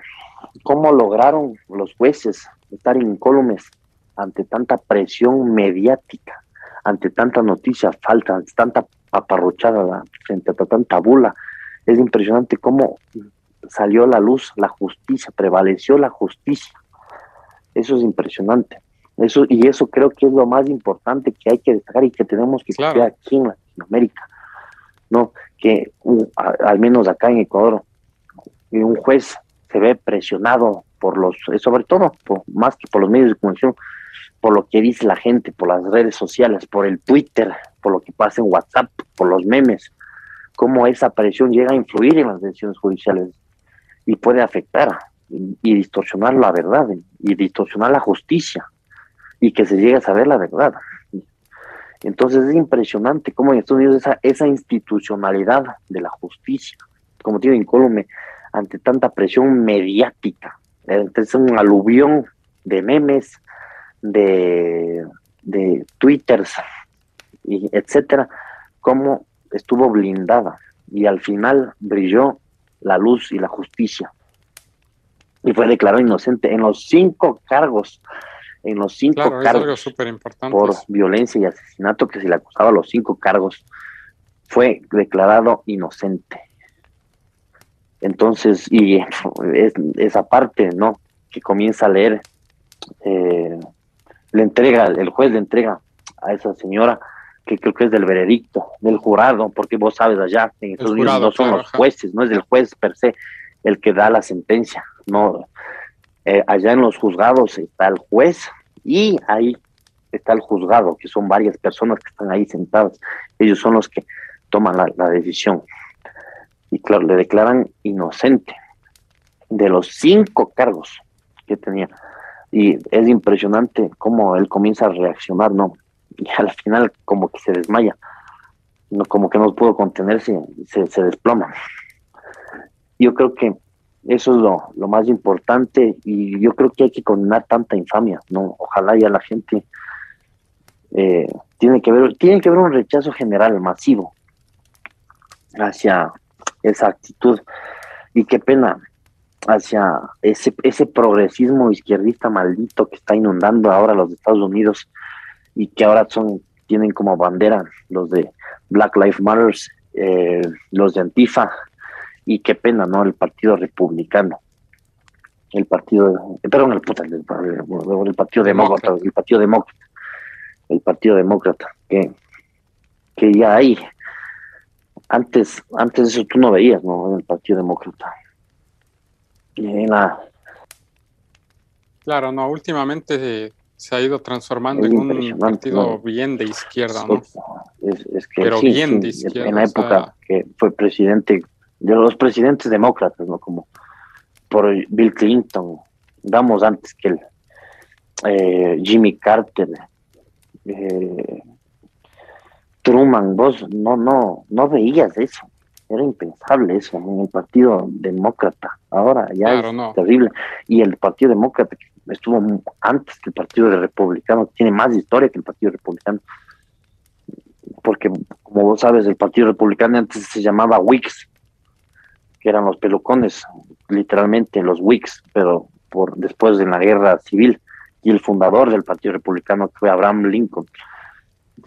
cómo lograron los jueces estar incólumes ante tanta presión mediática, ante tanta noticia falta, ante tanta paparrochada, frente a tanta bula. Es impresionante cómo salió a la luz la justicia, prevaleció la justicia. Eso es impresionante. Eso, y eso creo que es lo más importante que hay que destacar y que tenemos que claro. aquí en Latinoamérica. ¿no? Que al menos acá en Ecuador, un juez se ve presionado por los, eh, sobre todo, más que por los medios de comunicación, por lo que dice la gente, por las redes sociales, por el Twitter, por lo que pasa en WhatsApp, por los memes, cómo esa presión llega a influir en las decisiones judiciales y puede afectar y distorsionar la verdad y distorsionar la justicia y que se llegue a saber la verdad. Entonces es impresionante cómo en Estados Unidos esa, esa institucionalidad de la justicia, como tiene incólume, ante tanta presión mediática, entonces un aluvión de memes, de, de twitters, y etcétera, cómo estuvo blindada y al final brilló la luz y la justicia. Y fue declarado inocente en los cinco cargos en los cinco cargos por violencia y asesinato que se le acusaba los cinco cargos, fue declarado inocente. Entonces, y es, esa parte, ¿no? Que comienza a leer, eh, le entrega, el juez le entrega a esa señora, que creo que es del veredicto, del jurado, porque vos sabes allá, en Estados Unidos no son los jueces, no es el juez per se el que da la sentencia, no, eh, allá en los juzgados está el juez y ahí está el juzgado, que son varias personas que están ahí sentadas. Ellos son los que toman la, decisión. Y claro, le declaran inocente de los cinco cargos que tenía. Y es impresionante cómo él comienza a reaccionar, ¿no? Y al final como que se desmaya, no como que no pudo contenerse, se, se desploma. Yo creo que eso es lo, lo, más importante y yo creo que hay que condenar tanta infamia, ¿no? Ojalá ya la gente eh, tiene que ver, tiene que haber un rechazo general masivo hacia esa actitud y qué pena hacia ese, ese progresismo izquierdista maldito que está inundando ahora los Estados Unidos y que ahora son tienen como bandera los de Black Lives Matter, eh, los de Antifa, y qué pena, ¿no? El Partido Republicano. El partido, perdón, el, el, Partido Demócrata, el Partido Demócrata, el Partido Demócrata, que, que ya hay. Antes, antes de eso tú no veías, ¿no? El Partido Demócrata. Y la, Claro, no, últimamente se ha ido transformando en un partido bien de izquierda, ¿no? Es, que Pero bien de izquierda. En la época que fue presidente, de los presidentes demócratas, ¿no? Como por Bill Clinton, damos antes que el eh, Jimmy Carter, eh, Truman, vos no, no, no veías eso. Era impensable eso en el Partido Demócrata. Ahora ya es terrible. Y el Partido Demócrata, estuvo antes que el Partido Republicano, tiene más historia que el Partido Republicano. Porque, como vos sabes, el Partido Republicano antes se llamaba Whigs, que eran los pelucones, literalmente los Whigs, pero por después de la guerra civil. Y el fundador del Partido Republicano fue Abraham Lincoln.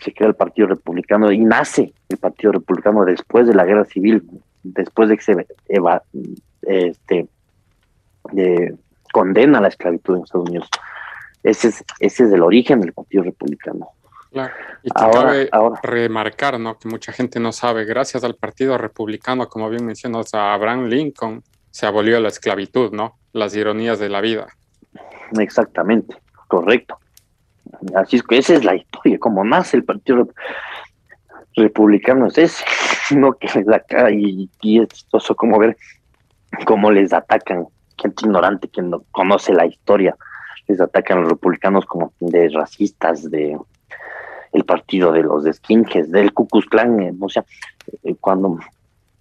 Se crea el Partido Republicano y nace el Partido Republicano después de la guerra civil, después de que se este, de, condena la esclavitud en Estados Unidos. Ese es, ese es el origen del Partido Republicano. Claro. Y ahora, cabe remarcar ¿no? que mucha gente no sabe, gracias al Partido Republicano, como bien mencionas, a Abraham Lincoln se abolió la esclavitud, ¿no? Las ironías de la vida. Exactamente, correcto. Así es que esa es la historia, como nace el Partido Republicano es ese, no que acá y, y es chistoso como ver cómo les atacan gente ignorante que no conoce la historia, les atacan a los republicanos como de racistas, de el partido de los de skinheads, del Ku Klux Klan, eh, o sea, eh, cuando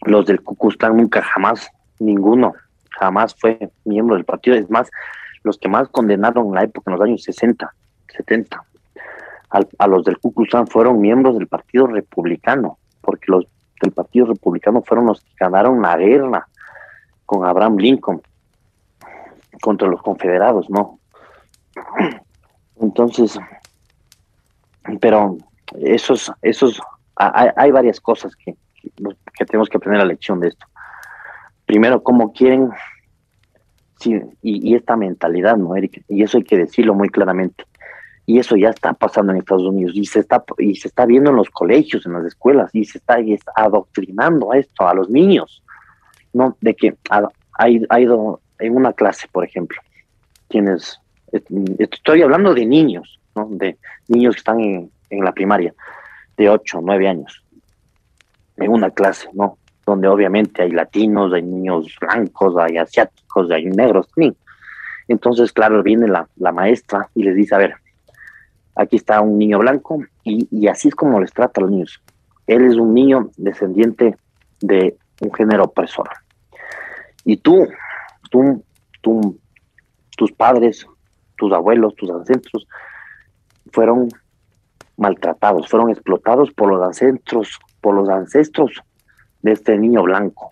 los del Ku Klux Klan nunca jamás, ninguno, jamás fue miembro del partido, es más, los que más condenaron en la época, en los años 60, 70, a los del Ku Klux Klan fueron miembros del Partido Republicano, porque los del Partido Republicano fueron los que ganaron la guerra con Abraham Lincoln contra los confederados, ¿no? Entonces, pero esos, esos, hay, varias cosas que, que, tenemos que aprender la lección de esto. Primero, cómo quieren, sí, y, esta mentalidad, ¿no, Eric? Y eso hay que decirlo muy claramente. Y eso ya está pasando en Estados Unidos y se está y se está viendo en los colegios, en las escuelas y se está, adoctrinando a esto a los niños, no, de que ha, ido en una clase, por ejemplo, tienes, estoy hablando de niños, ¿no? De niños que están en, la primaria, de 8, 9 años, en una clase, ¿no? Donde obviamente hay latinos, hay niños blancos, hay asiáticos, hay negros también. Entonces, claro, viene la, maestra y les dice, a ver, aquí está un niño blanco y, así es como les trata a los niños. Él es un niño descendiente de un género opresor. Y tú, tú, tus padres, tus abuelos, tus ancestros fueron maltratados, fueron explotados por los ancestros, por los ancestros de este niño blanco.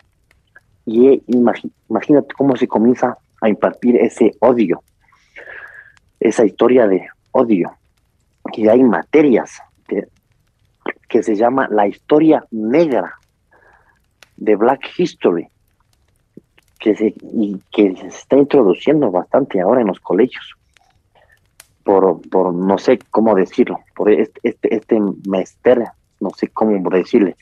Y eh, imagínate cómo se comienza a impartir ese odio, esa historia de odio, que hay materias que, se llama la historia negra de Black History, que se, y que se está introduciendo bastante ahora en los colegios. Por, por no sé cómo decirlo, por este, este, este mester, no sé cómo decirle,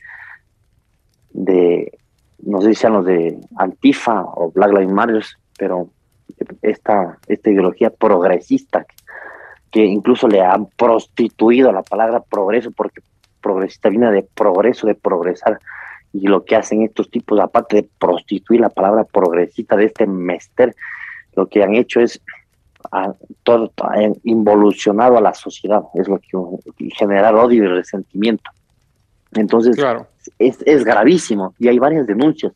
de, no sé si sean los de Antifa o Black Lives Matter, pero esta, esta ideología progresista incluso le han prostituido la palabra progreso porque progresista viene de progreso, de progresar y lo que hacen estos tipos, aparte de prostituir la palabra progresista de este mester, lo que han hecho es a, todo involucionado a la sociedad, es lo que generar odio y resentimiento. Entonces, claro. es, es, gravísimo y hay varias denuncias.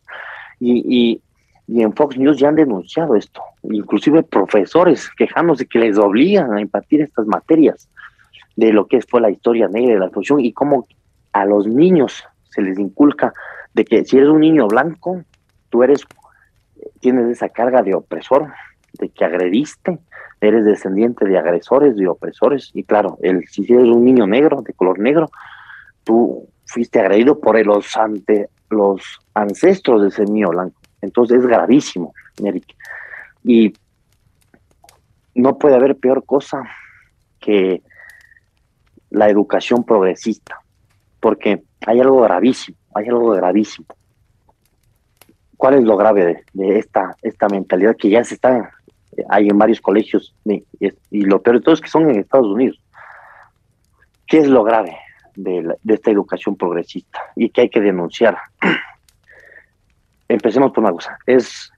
Y, y, y, en Fox News ya han denunciado esto, inclusive profesores quejándose que les obligan a impartir estas materias de lo que fue la historia negra de la función y cómo a los niños se les inculca de que si eres un niño blanco, tú eres, tienes esa carga de opresor, de que agrediste, eres descendiente de agresores, de opresores, y claro, el, si eres un niño negro, de color negro, tú fuiste agredido por los, ante, los ancestros de ese niño blanco. Entonces es gravísimo, Eric. Y no puede haber peor cosa que la educación progresista, porque hay algo gravísimo, hay algo gravísimo. ¿Cuál es lo grave de, esta, esta mentalidad que ya se está, hay en varios colegios, y, lo peor de todo es que son en Estados Unidos? ¿Qué es lo grave de, esta educación progresista y que hay que denunciar? Empecemos por una cosa, es,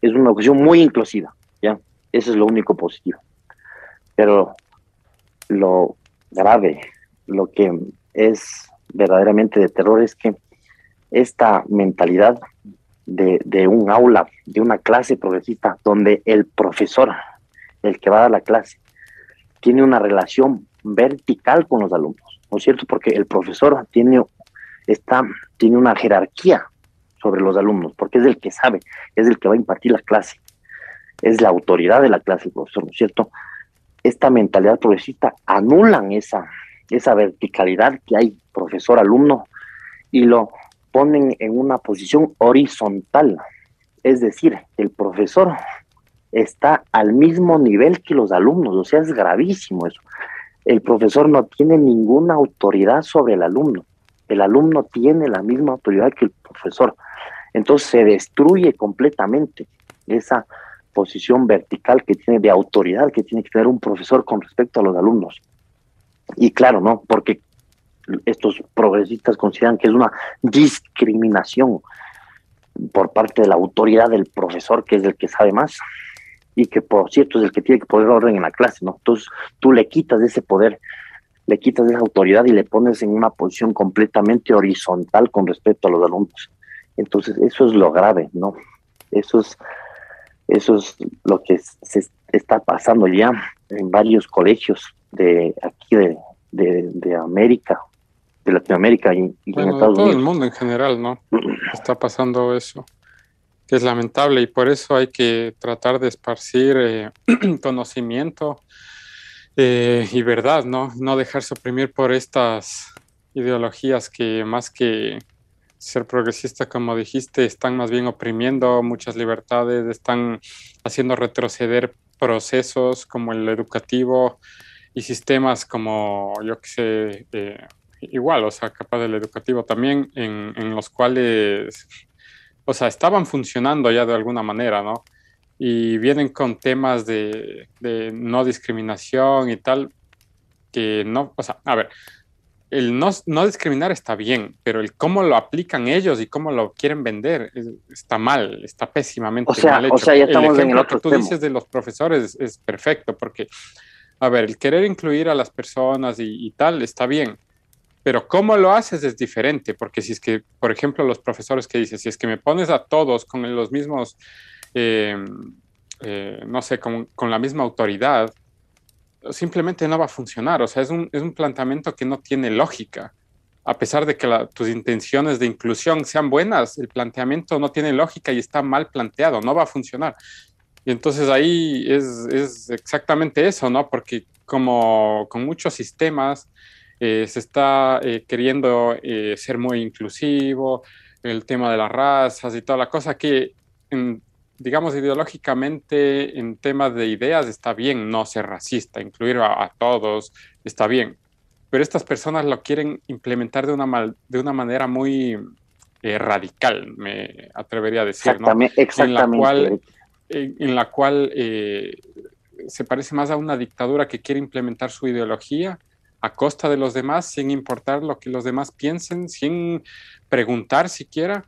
es una educación muy inclusiva, ¿ya? Eso es lo único positivo. Pero lo grave, lo que es verdaderamente de terror es que esta mentalidad de, de, un aula, de una clase progresista, donde el profesor, el que va a dar la clase, tiene una relación vertical con los alumnos, ¿no es cierto? Porque el profesor tiene, tiene una jerarquía sobre los alumnos, porque es el que sabe, es el que va a impartir la clase, es la autoridad de la clase el profesor, ¿no es cierto? Esta mentalidad progresista anulan esa, esa verticalidad que hay profesor-alumno y lo ponen en una posición horizontal, es decir, el profesor está al mismo nivel que los alumnos, o sea, es gravísimo eso el profesor no tiene ninguna autoridad sobre el alumno. El alumno tiene la misma autoridad que el profesor. Entonces se destruye completamente esa posición vertical que tiene de autoridad que tiene que tener un profesor con respecto a los alumnos. Y claro, ¿no? Porque estos progresistas consideran que es una discriminación por parte de la autoridad del profesor, que es el que sabe más, y que por cierto es el que tiene que poner orden en la clase, ¿no? Entonces tú le quitas ese poder, le quitas esa autoridad y le pones en una posición completamente horizontal con respecto a los alumnos. Entonces eso es lo grave, ¿no? Eso es, eso es lo que se está pasando ya en varios colegios de aquí de, de, América, de Latinoamérica y, en Estados todo el mundo en general, ¿no? Está pasando eso es lamentable y por eso hay que tratar de esparcir eh, conocimiento eh, y verdad, ¿no? No dejarse oprimir por estas ideologías que más que ser progresista, como dijiste, están más bien oprimiendo muchas libertades, están haciendo retroceder procesos como el educativo y sistemas como, yo que sé, eh, igual, o sea, capaz del educativo también, en, en los cuales o sea, estaban funcionando ya de alguna manera, ¿no? Y vienen con temas de, no discriminación y tal, que no, o sea, a ver, el no, discriminar está bien, pero el cómo lo aplican ellos y cómo lo quieren vender está mal, está pésimamente mal hecho. O sea, ya estamos el en el otro que tú dices de los profesores es perfecto, porque, a ver, el querer incluir a las personas y tal está bien, pero cómo lo haces es diferente, porque si es que, por ejemplo, los profesores que dicen, si es que me pones a todos con los mismos, eh, eh, no sé, con, la misma autoridad, simplemente no va a funcionar. O sea, es un, es un planteamiento que no tiene lógica. A pesar de que tus intenciones de inclusión sean buenas, el planteamiento no tiene lógica y está mal planteado, no va a funcionar. Y entonces ahí es, es exactamente eso, ¿no? Porque como con muchos sistemas, eh, se está eh, queriendo eh, ser muy inclusivo, el tema de las razas y toda la cosa que, digamos, ideológicamente, en temas de ideas está bien no ser racista, incluir a, todos está bien, pero estas personas lo quieren implementar de una, de una manera muy radical, me atrevería a decir, exactamente, ¿no? Exactamente. En la cual, se parece más a una dictadura que quiere implementar su ideología a costa de los demás, sin importar lo que los demás piensen, sin preguntar siquiera,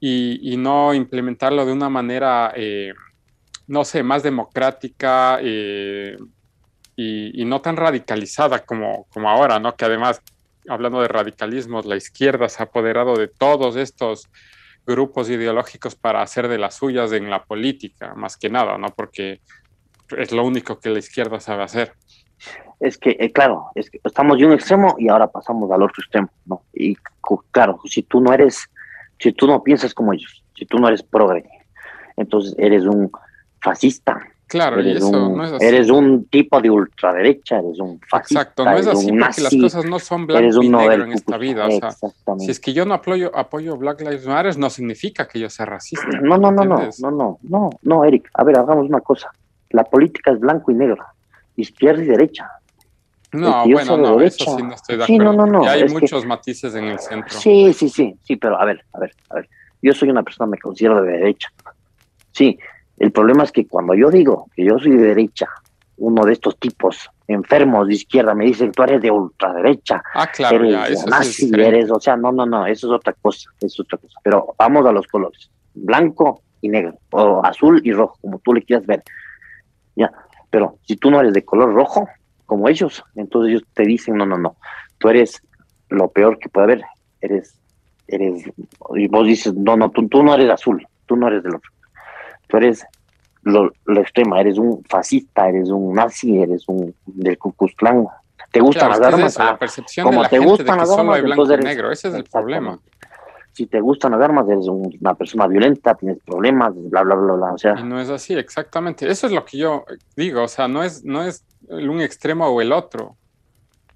y, no implementarlo de una manera, eh, no sé, más democrática eh, y, no tan radicalizada como, como ahora, ¿no? Que además, hablando de radicalismos, la izquierda se ha apoderado de todos estos grupos ideológicos para hacer de las suyas en la política, más que nada, ¿no? Porque es lo único que la izquierda sabe hacer es que, eh, claro, es que estamos de un extremo y ahora pasamos al otro extremo, ¿no? Y claro, si tú no eres, si tú no piensas como ellos, si tú no eres progre, entonces eres un fascista, Claro, eres y eso un, no es así. Eres un tipo de ultraderecha, eres un fascista. Exacto, no es así porque las nazi, cosas no son blanco y negro en esta vida. O sea, si es que yo no apoyo, apoyo Black Lives Matter, no significa que yo sea racista. No, no, no, no, no, no, no, no, Eric. A ver, hagamos una cosa. La política es blanco y negro, izquierda y derecha. No, bueno, de no, derecha. eso sí no estoy de Sí, acuerdo. no, no, no, porque hay que- muchos matices en el centro. Sí, sí, sí, sí, pero a ver, a ver, a ver. Yo soy una persona, me considero de derecha. Sí, el problema es que cuando yo digo que yo soy de derecha, uno de estos tipos enfermos de izquierda me dice, tú eres de ultraderecha, Ah, claro, eres ya, eso sí es nazi, eres, o sea, no, no, no, eso es otra cosa, eso es otra cosa. Pero vamos a los colores, blanco y negro, o azul y rojo, como tú le quieras ver. Ya, pero si tú no eres de color rojo, como ellos, entonces ellos te dicen, no, no, no, tú eres lo peor que puede haber, eres, eres, y vos dices, no, no, tú, tú no eres azul, tú no eres del otro, tú eres lo, lo extrema, eres un fascista, eres un nazi, eres un del Ku Klux Klan. ¿Te gustan Claro, las es armas? eso, la percepción como de la te gente de gustan que las solo armas, hay blanco y negro, ese es el problema. Si te gustan las armas, eres un- una persona violenta, tienes problemas, bla, bla, bla, bla. O sea, Y no es así, exactamente. Eso es lo que yo digo, o sea, no es, no es el un extremo o el otro.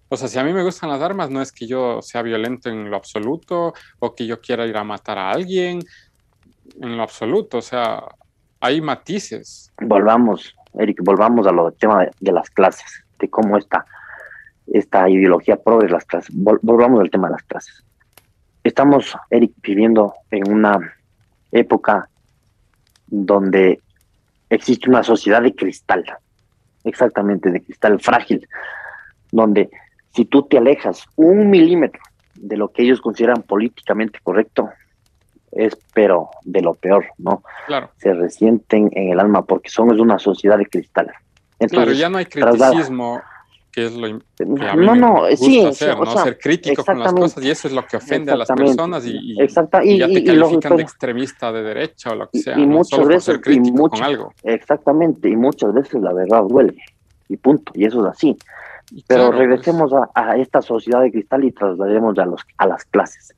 O sea, si a mí me gustan las armas, no es que yo sea violento en lo absoluto o que yo quiera ir a matar a alguien en lo absoluto. O sea, hay matices. volvamos, Eric, volvamos a lo del tema de, de las clases, de cómo está esta ideología progre las clases. Vol- volvamos al tema de las clases. Estamos, Eric, viviendo en una época donde existe una sociedad de cristal, exactamente, de cristal frágil, donde si tú te alejas un milímetro de lo que ellos consideran políticamente correcto, es pero de lo peor, ¿no? Claro, se resienten en el alma porque son es una sociedad de cristal. claro, Entonces, ya no hay criticismo, que es lo que a mí no, me no, gusta sí, hacer, o ¿no? sea, Ser crítico con las cosas y eso es lo que ofende a las personas y, y- y ya te y- califican de extremista de derecha o lo que sea, y ¿no? muchas solo por veces- ser y crítico con algo. exactamente, y muchas veces la verdad duele, y punto, y eso es así. Pero claro, pues, regresemos a, a esta sociedad de cristal y traslademos a, los, a las clases.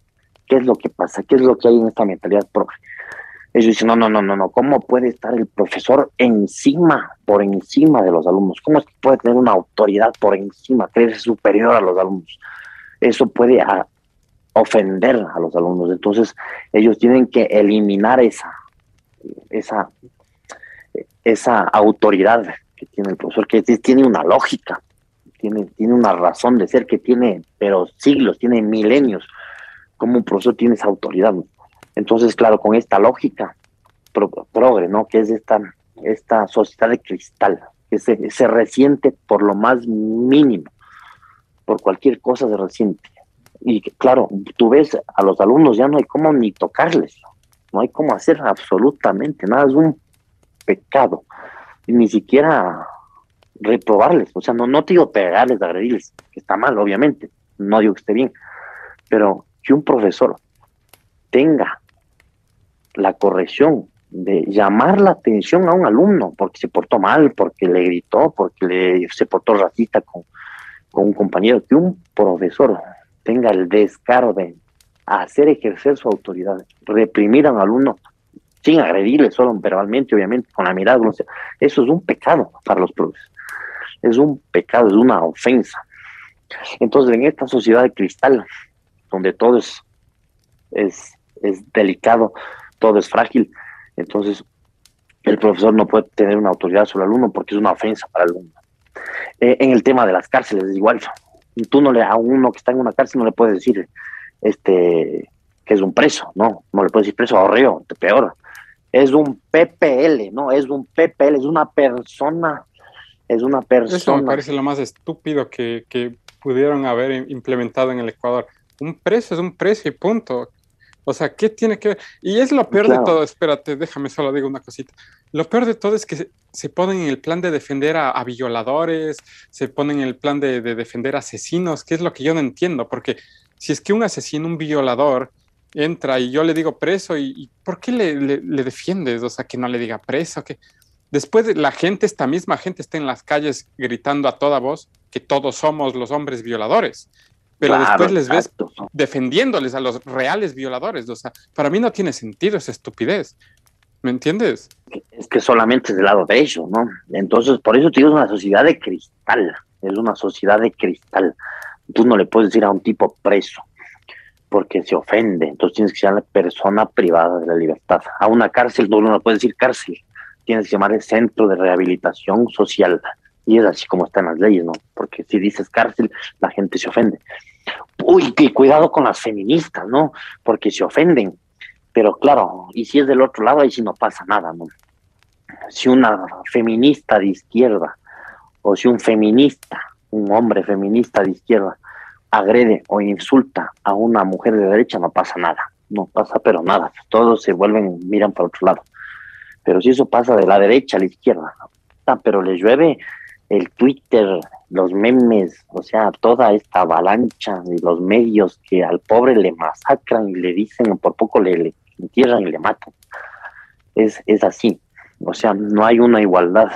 ¿Qué es lo que pasa? ¿Qué es lo que hay en esta mentalidad progre? Ellos dicen, no, no, no, no, no, ¿cómo puede estar el profesor encima, por encima de los alumnos? ¿Cómo puede tener una autoridad por encima, creerse superior a los alumnos? Eso puede a- ofender a los alumnos. Entonces, ellos tienen que eliminar esa, esa, esa autoridad que tiene el profesor, que tiene una lógica, tiene, tiene una razón de ser, que tiene, pero siglos, tiene milenios, como un profesor tiene esa autoridad. Entonces, claro, con esta lógica pro- progre, ¿no? Que es esta, esta sociedad de cristal, que se, se resiente por lo más mínimo, por cualquier cosa se resiente. Y claro, tú ves a los alumnos, ya no hay cómo ni tocarles, no hay cómo hacer absolutamente nada, es un pecado, ni siquiera reprobarles, o sea, no, no te digo pegarles, agredirles, que está mal, obviamente, no digo que esté bien, pero que un profesor tenga la corrección de llamar la atención a un alumno porque se portó mal, porque le gritó, porque le, se portó racista con, con un compañero, que un profesor tenga el descaro de hacer ejercer su autoridad, reprimir a un alumno sin agredirle solo verbalmente, obviamente, con la mirada, eso es un pecado para los profesores. Es un pecado, es una ofensa. Entonces, en esta sociedad de cristal, donde todo es, es, es delicado, todo es frágil, entonces el profesor no puede tener una autoridad sobre el alumno porque es una ofensa para el alumno. Eh, en el tema de las cárceles es igual. Tú no le a uno que está en una cárcel no le puedes decir este que es un preso, no, no le puedes decir preso o reo, peor. Es un PPL, no, es un PPL, es una persona, es una persona. Eso me parece lo más estúpido que, que pudieron haber implementado en el Ecuador. Un precio es un precio y punto. O sea, ¿qué tiene que ver? Y es lo peor Claro. de todo, espérate, déjame solo digo una cosita. Lo peor de todo es que se, se ponen en el plan de defender a, a violadores, se ponen en el plan de, de defender asesinos, que es lo que yo no entiendo, porque si es que un asesino, un violador, entra y yo le digo preso, ¿y, y por qué le, le- le defiendes? O sea, que no le diga preso, que después de la gente, esta misma gente está en las calles gritando a toda voz que todos somos los hombres violadores, pero Claro, después les ves exacto. defendiéndoles a los reales violadores. O sea, para mí no tiene sentido esa estupidez. ¿Me entiendes? Es que solamente es del lado de ellos, ¿no? Entonces, por eso te digo, es una sociedad de cristal, es una sociedad de cristal. Tú no le puedes decir a un tipo preso, porque se ofende, entonces tienes que la persona privada de la libertad. A una cárcel, tú no le puedes decir cárcel, tienes que llamar centro de rehabilitación social. Y es así como están las leyes, ¿no? Porque si dices cárcel, la gente se ofende. Uy, que cuidado con las feministas, ¿no? Porque se ofenden. Pero claro, y si es del otro lado, ahí sí no pasa nada, ¿no? Si una feminista de izquierda, o si un feminista, un hombre feminista de izquierda, agrede o insulta a una mujer de derecha, no pasa nada. No pasa, pero nada. Todos se vuelven, miran para otro lado. Pero si eso pasa de la derecha a la izquierda, pero le llueve el Twitter, los memes, o sea, toda esta avalancha de los medios que al pobre le masacran y le dicen, por poco le, entierran y le matan. Es, es así. O sea, no hay una igualdad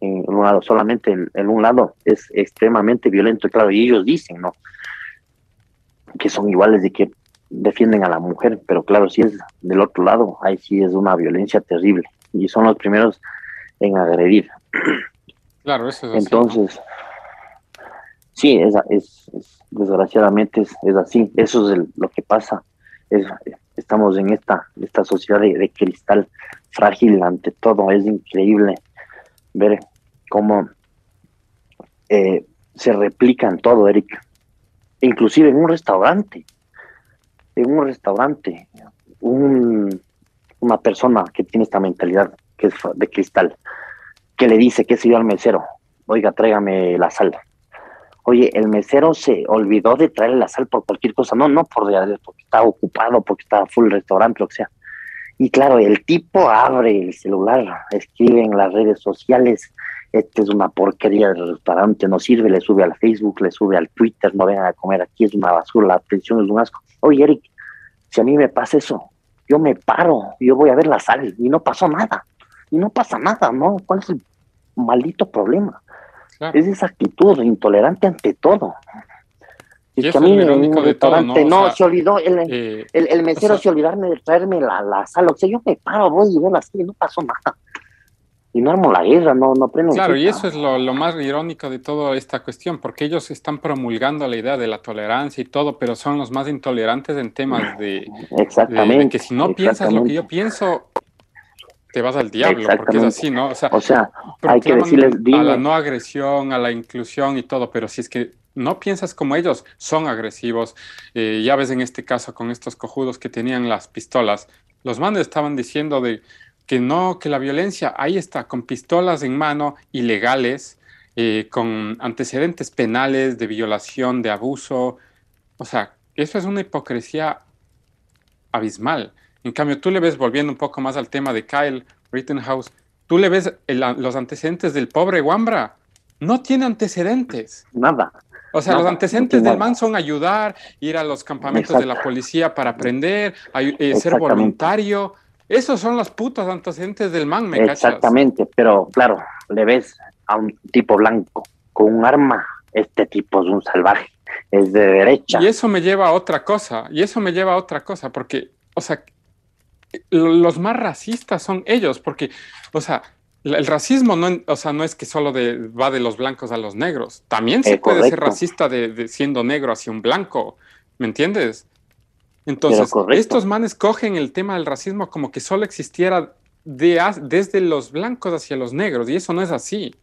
en un lado, solamente en, un lado es extremadamente violento, claro, y ellos dicen, ¿no? Que son iguales de que defienden a la mujer, pero claro, si es del otro lado, ahí sí es una violencia terrible, y son los primeros en agredir. Claro, eso es Entonces, sí, es, es, desgraciadamente es, así, eso es lo que pasa, es, estamos en esta, esta sociedad de cristal frágil ante todo, es increíble ver cómo eh, se replica en todo, Eric. Inclusive en un restaurante, en un restaurante, un, una persona que tiene esta mentalidad que es de cristal, que le dice que se iba al mesero, oiga, tráigame la sal. Oye, el mesero se olvidó de traerle la sal por cualquier cosa, no, no por porque estaba ocupado, porque estaba full restaurante, lo que sea. Y claro, el tipo abre el celular, escribe en las redes sociales, este es una porquería de restaurante, no sirve, le sube al Facebook, le sube al Twitter, no vengan a comer aquí, es una basura, la atención es un asco. Oye, Eric, si a mí me pasa eso, yo me paro, yo voy a ver la sal y no pasó nada, y no pasa nada, ¿no? ¿Cuál es el maldito problema? Es esa actitud intolerante ante todo. Y, que a mí un ¿no? se olvidó, el, eh, el, mesero se olvidarme de traerme la, la sal, o sea, yo me paro, voy y veo la y no pasó nada. Y no armo la guerra, no, no prendo. Claro, y eso es lo, lo, más irónico de toda esta cuestión, porque ellos están promulgando la idea de la tolerancia y todo, pero son los más intolerantes en temas de, exactamente, que si no piensas lo que yo pienso, te vas al diablo, porque es así, ¿no? O sea, hay que decirles a la no agresión, a la inclusión y todo, pero si es que no piensas como ellos, son agresivos. Eh, ya ves en este caso con estos cojudos que tenían las pistolas, los manes estaban diciendo de que no, que la violencia ahí está, con pistolas en mano, ilegales, eh, con antecedentes penales de violación, de abuso. O sea, eso es una hipocresía abismal. En cambio, tú le ves, volviendo un poco más al tema de Kyle Rittenhouse, tú le ves los antecedentes del pobre Wambra. No tiene antecedentes. Nada. O sea, los antecedentes del man son ayudar, ir a los campamentos de la policía para aprender, eh, ser voluntario. Esos son los putos antecedentes del man, ¿me Exactamente, pero claro, le ves a un tipo blanco con un arma, este tipo es un salvaje, es de derecha. Y eso me lleva a otra cosa, y eso me lleva a otra cosa, porque, o sea, los más racistas son ellos, porque, o sea, el racismo no, o sea, no es que solo de, va de los blancos a los negros. También se puede ser racista de, siendo negro hacia un blanco. ¿Me entiendes? Entonces, estos manes cogen el tema del racismo como que solo existiera de, desde los blancos hacia los negros, y eso no es así.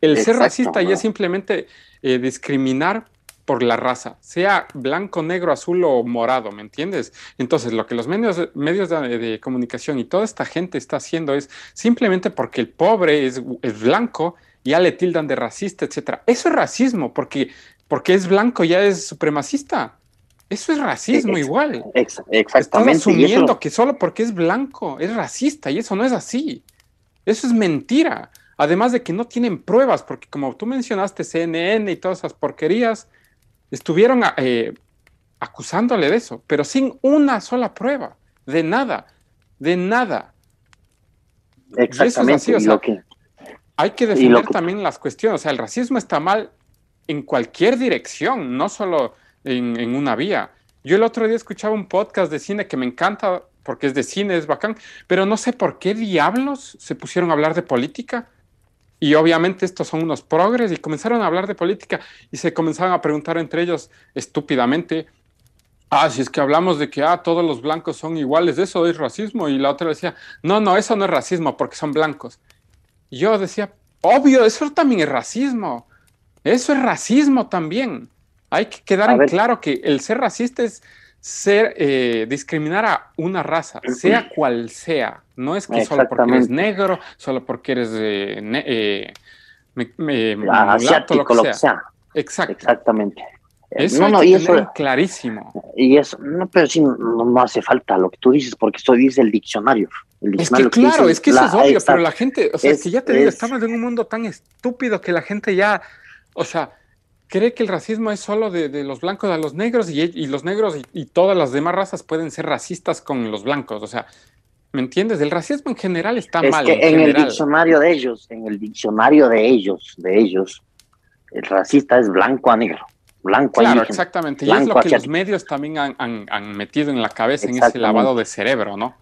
El ser racista ya es simplemente eh, discriminar por la raza, sea blanco, negro, azul o morado, ¿me entiendes? Entonces, lo que los medios, medios de, comunicación y toda esta gente está haciendo es simplemente porque el pobre es, blanco, ya le tildan de racista, etcétera. Eso es racismo, porque, porque es blanco ya es supremacista. Eso es racismo igual. exactamente. Están asumiendo que solo porque es blanco es racista y eso no es así. Eso es mentira. Además de que no tienen pruebas, porque como tú mencionaste, CNN y todas esas porquerías, estuvieron eh, acusándole de eso, pero sin una sola prueba, de nada, de nada. Exactamente. Hay que defender también las cuestiones, o sea, el racismo está mal en cualquier dirección, no solo en, una vía. Yo el otro día escuchaba un podcast de cine que me encanta porque es de cine, es bacán, pero no sé por qué diablos se pusieron a hablar de política. Y obviamente estos son unos progres y comenzaron a hablar de política y se comenzaron a preguntar entre ellos estúpidamente, ah, si es que hablamos de que ah, todos los blancos son iguales, eso es racismo. Y la otra decía, no, no, eso no es racismo porque son blancos. Y yo decía, obvio, eso también es racismo. Eso es racismo también. Hay que quedar en claro que el ser racista es ser, eh, discriminar a una raza, sea cual sea. No es que solo porque eres negro, solo porque eres eh, eh, asiático, lo que sea. Exacto. Exactamente. Eso no, no, y eso clarísimo. Y eso, no, pero sí, no, hace falta lo que tú dices, porque esto dice el diccionario. es que claro, es que eso es obvio, pero la gente, o sea, es, que ya te digo, estamos en un mundo tan estúpido que la gente ya, o sea, cree que el racismo es solo de, los blancos a los negros y, los negros y, todas las demás razas pueden ser racistas con los blancos. O sea, ¿me entiendes? El racismo en general está mal. Que en, el diccionario de ellos, en el diccionario de ellos, de ellos, el racista es blanco a negro. Blanco claro, exactamente. y es lo que los medios también han, metido en la cabeza en ese lavado de cerebro, ¿no?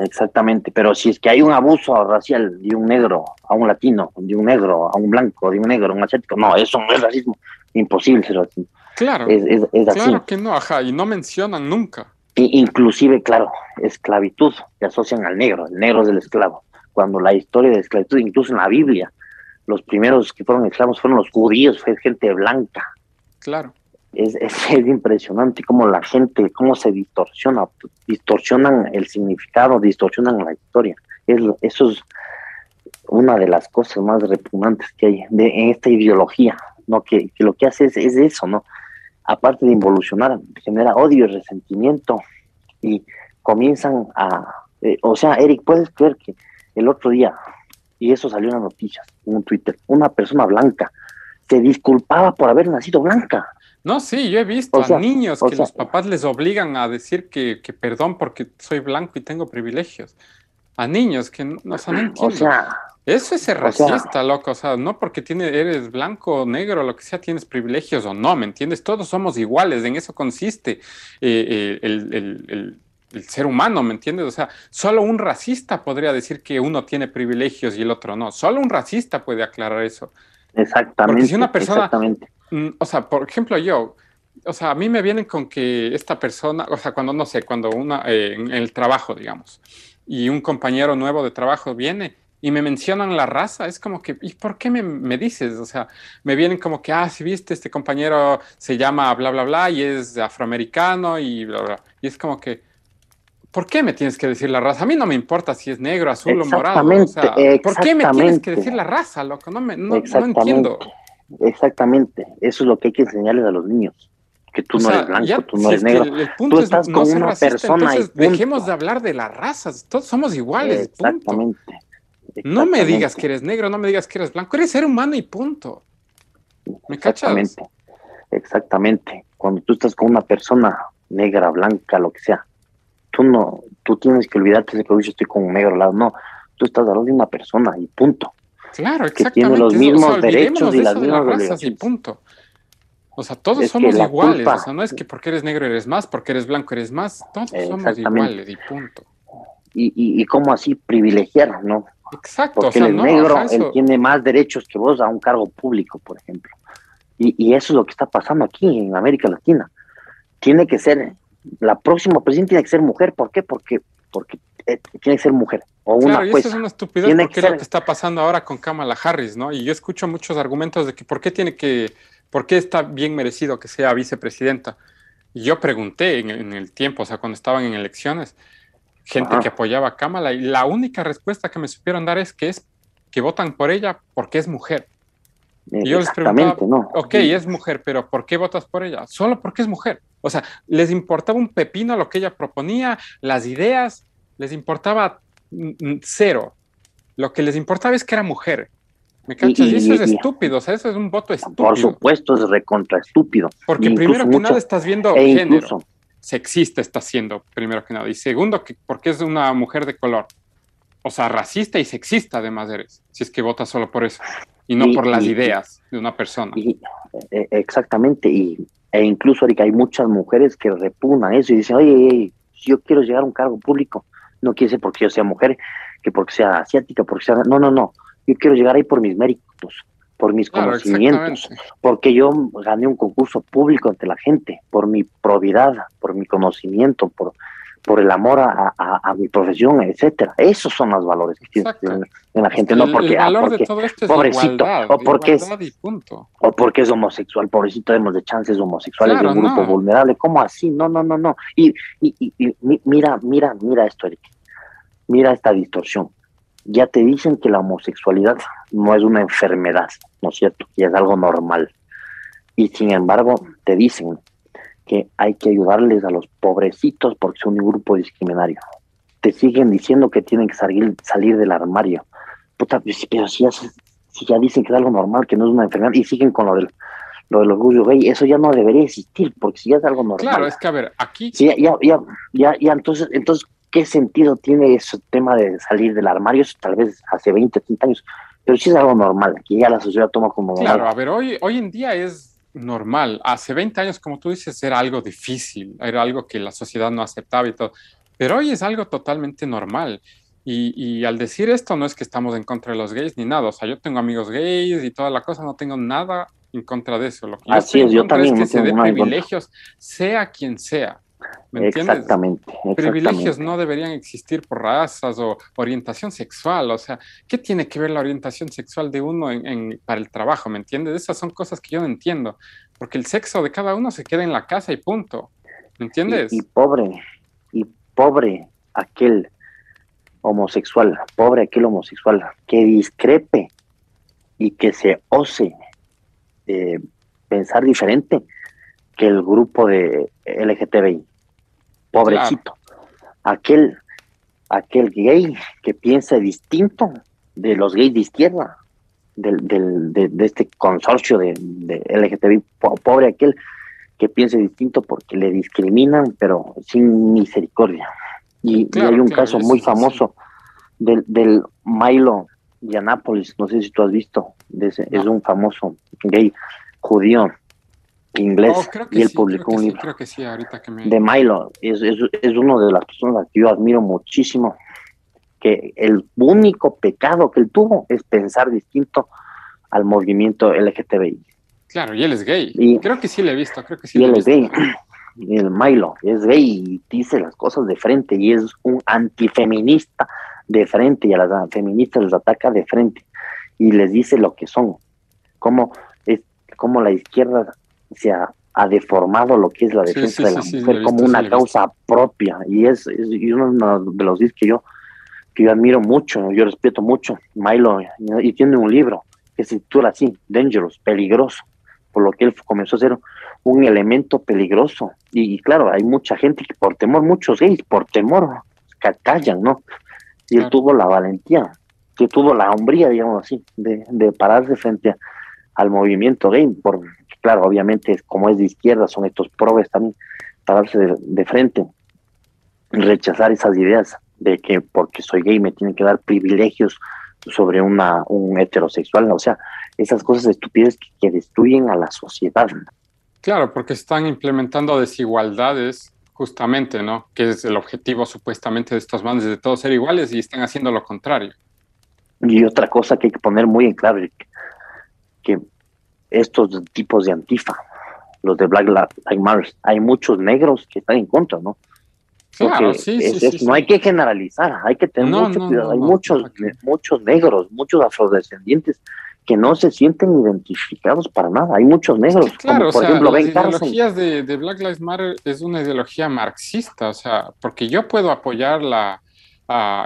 Exactamente, pero si es que hay un abuso racial de un negro a un latino, de un negro a un blanco, de un negro a un asiático, no, eso no es racismo imposible ser así. Claro, es, claro que no, ajá, y no mencionan nunca. inclusive, claro, esclavitud, que asocian al negro, el negro es el esclavo. Cuando la historia de esclavitud, incluso en la Biblia, los primeros que fueron esclavos fueron los judíos, fue gente blanca. Claro. Es, es, impresionante cómo la gente, cómo se distorsiona, distorsionan el significado, distorsionan la historia. Es, eso es una de las cosas más repugnantes que hay de, en esta ideología ¿no? Que, lo que hace es, eso, ¿no? Aparte de involucionar, genera odio y resentimiento y comienzan a... Eh, o sea, Eric, puedes creer que el otro día, y eso salió en las noticias, en un Twitter, una persona blanca se disculpaba por haber nacido blanca. No, sí, yo he visto a niños que los papás les obligan a decir que, que, perdón porque soy blanco y tengo privilegios. A niños que no, no entiendo. O sea, eso es ser racista, loco. O sea, no porque tiene, eres blanco, negro, lo que sea, tienes privilegios o no, ¿me entiendes? Todos somos iguales, en eso consiste eh, eh, el, ser humano, ¿me entiendes? O sea, solo un racista podría decir que uno tiene privilegios y el otro no. Solo un racista puede aclarar eso. Exactamente. Porque si una persona, mm, o sea, por ejemplo, yo, o sea, a mí me vienen con que esta persona, o sea, cuando, no sé, cuando una, eh, en el trabajo, digamos, y un compañero nuevo de trabajo viene y me mencionan la raza, es como que, ¿y por qué me, dices? O sea, me vienen como que, ah, si viste, este compañero se llama bla, bla, bla, y es afroamericano y bla, bla. Y es como que, ¿por qué me tienes que decir la raza? A mí no me importa si es negro, azul o morado. O sea, ¿por qué me tienes que decir la raza, loco? No, me, no, entiendo. Exactamente, eso es lo que hay que enseñarles a los niños. Que tú no eres blanco, tú no eres negro. el punto tú estás con una persona. Entonces, dejemos de hablar de las razas, todos somos iguales. Exactamente. No me digas que eres negro, no me digas que eres blanco, eres ser humano y punto. ¿Me Exactamente. Cachas? Exactamente. Cuando tú estás con una persona negra, blanca, lo que sea, tú no, tú tienes que olvidarte de que yo estoy con un negro al lado. No, tú estás hablando de una persona y punto. Claro, exactamente. Que tiene los mismos derechos y las mismas razas y punto. O sea, todos somos iguales. o sea, no es que porque eres negro eres más, porque eres blanco eres más. Todos somos iguales y punto. Y, y, y cómo así privilegiar, ¿no? Exacto. Porque el negro, él tiene más derechos que vos a un cargo público, por ejemplo. Y, eso es lo que está pasando aquí en América Latina. Tiene que ser, la próxima presidenta tiene que ser mujer. ¿Por qué? Porque, porque eh, tiene que ser mujer. O una claro, eso es una estupidez porque es lo que está pasando ahora con Kamala Harris, ¿no? Y yo escucho muchos argumentos de que por qué tiene que, por qué está bien merecido que sea vicepresidenta. Y yo pregunté en, en el tiempo, o sea, cuando estaban en elecciones, gente que apoyaba a Kamala y la única respuesta que me supieron dar es que es que votan por ella porque es mujer. Y yo les preguntaba, ¿no? ok, es mujer, pero ¿por qué votas por ella? Solo porque es mujer. O sea, les importaba un pepino lo que ella proponía, las ideas, les importaba cero. Lo que les importaba es que era mujer. ¿Me cachas? Y, eso es estúpido, o sea, eso es un voto estúpido. Por supuesto, es recontra estúpido. Porque primero que nada estás viendo e género sexista está siendo, primero que nada. Y segundo, que porque es una mujer de color. O sea, racista y sexista además eres, si es que votas solo por eso, y no por las ideas de una persona. E, exactamente, y, e incluso, Erika, hay muchas mujeres que repugnan eso y dicen, oye, Si yo quiero llegar a un cargo público, no quiere ser porque yo sea mujer, que porque sea asiática, porque sea... No, no, no. Yo quiero llegar ahí por mis méritos, por mis conocimientos, porque yo gané un concurso público ante la gente, por mi probidad, por mi conocimiento, por por el amor a, mi profesión, etcétera. Esos son los valores que tiene en, la gente, no porque, ah, pobrecito, o porque es, o porque es homosexual, pobrecito, tenemos de chances homosexuales de un grupo vulnerable, ¿cómo así? No, no, no, no. Y, y, y, mira, mira, mira esto, Eric. Mira esta distorsión. Ya te dicen que la homosexualidad no es una enfermedad, ¿no es cierto? Y es algo normal. Y sin embargo, te dicen que hay que ayudarles a los pobrecitos porque son un grupo discriminario. Te siguen diciendo que tienen que salir, salir del armario. Puta, pues, pero si ya, si ya dicen que es algo normal, que no es una enfermedad, y siguen con lo del lo del orgullo gay, eso ya no debería existir, porque si ya es algo normal. Claro, es que a ver, aquí. Sí, ya, ya, ya, ya, entonces, entonces, ¿qué sentido tiene ese tema de salir del armario? Eso tal vez hace 20, 30 años, pero sí es algo normal, que ya la sociedad toma como Claro, a ver, hoy, hoy en día es normal. Hace 20 años, como tú dices, era algo difícil, era algo que la sociedad no aceptaba y todo, pero hoy es algo totalmente normal. Y, al decir esto, no es que estamos en contra de los gays ni nada. O sea, yo tengo amigos gays y toda la cosa, no tengo nada en contra de eso. Lo que Así es, yo también es que se dé privilegios, sea quien sea. ¿Me entiendes? Exactamente, Privilegios no deberían existir por razas o orientación sexual. O sea, ¿qué tiene que ver la orientación sexual de uno en, para el trabajo? ¿Me entiendes? Esas son cosas que yo no entiendo. Porque el sexo de cada uno se queda en la casa y punto. ¿Me entiendes? Y, pobre, y pobre aquel homosexual, pobre aquel homosexual que discrepe y que se ose eh, pensar diferente que el grupo de LGTBI. Pobrecito. Aquel, aquel gay que piensa distinto de los gays de izquierda, del, del, de, este consorcio de, LGTBI, pobre aquel que piense distinto porque le discriminan, pero sin misericordia. Y, hay un caso muy famoso del, del Milo Yiannopoulos, no sé si tú has visto, es un famoso gay judío inglés oh, y él publicó un libro de Milo. Es, es, uno de las personas que yo admiro muchísimo, que el único pecado que él tuvo es pensar distinto al movimiento LGTBI. Claro, y él es gay. Y, creo que sí le he visto, creo que sí. Y él es gay. el Milo es gay y dice las cosas de frente y es un antifeminista de frente y a las feministas les ataca de frente y les dice lo que son. Como, es, como la izquierda se ha, deformado lo que es la defensa de la mujer como una causa propia. Y es, uno de los días que yo que yo admiro mucho, yo respeto mucho, Milo, y tiene un libro que se titula así, Dangerous, peligroso, por lo que él comenzó a ser un elemento peligroso. Y, claro, hay mucha gente que por temor, muchos gays, por temor, callan, ¿no? Y él tuvo la valentía, que tuvo la hombría, digamos así, de, de pararse frente al movimiento gay, por, claro, obviamente, como es de izquierda, son estos probes también, pararse de, de frente, rechazar esas ideas de que porque soy gay me tienen que dar privilegios sobre una, un heterosexual, o sea, esas cosas estúpidas que, destruyen a la sociedad. Claro, porque están implementando desigualdades justamente, ¿no? Que es el objetivo supuestamente de estos bandes de todos ser iguales y están haciendo lo contrario. Y otra cosa que hay que poner muy en claro, que estos tipos de antifa, los de Black Lives Matter, hay muchos negros que están en contra, ¿no? Claro, sí, sí, no hay que generalizar, hay que tener mucho cuidado. hay muchos, muchos negros, muchos afrodescendientes que no se sienten identificados para nada. Hay muchos negros. claro, por ejemplo, las ideologías de, de, Black Lives Matter es una ideología marxista, o sea, porque yo puedo apoyar la,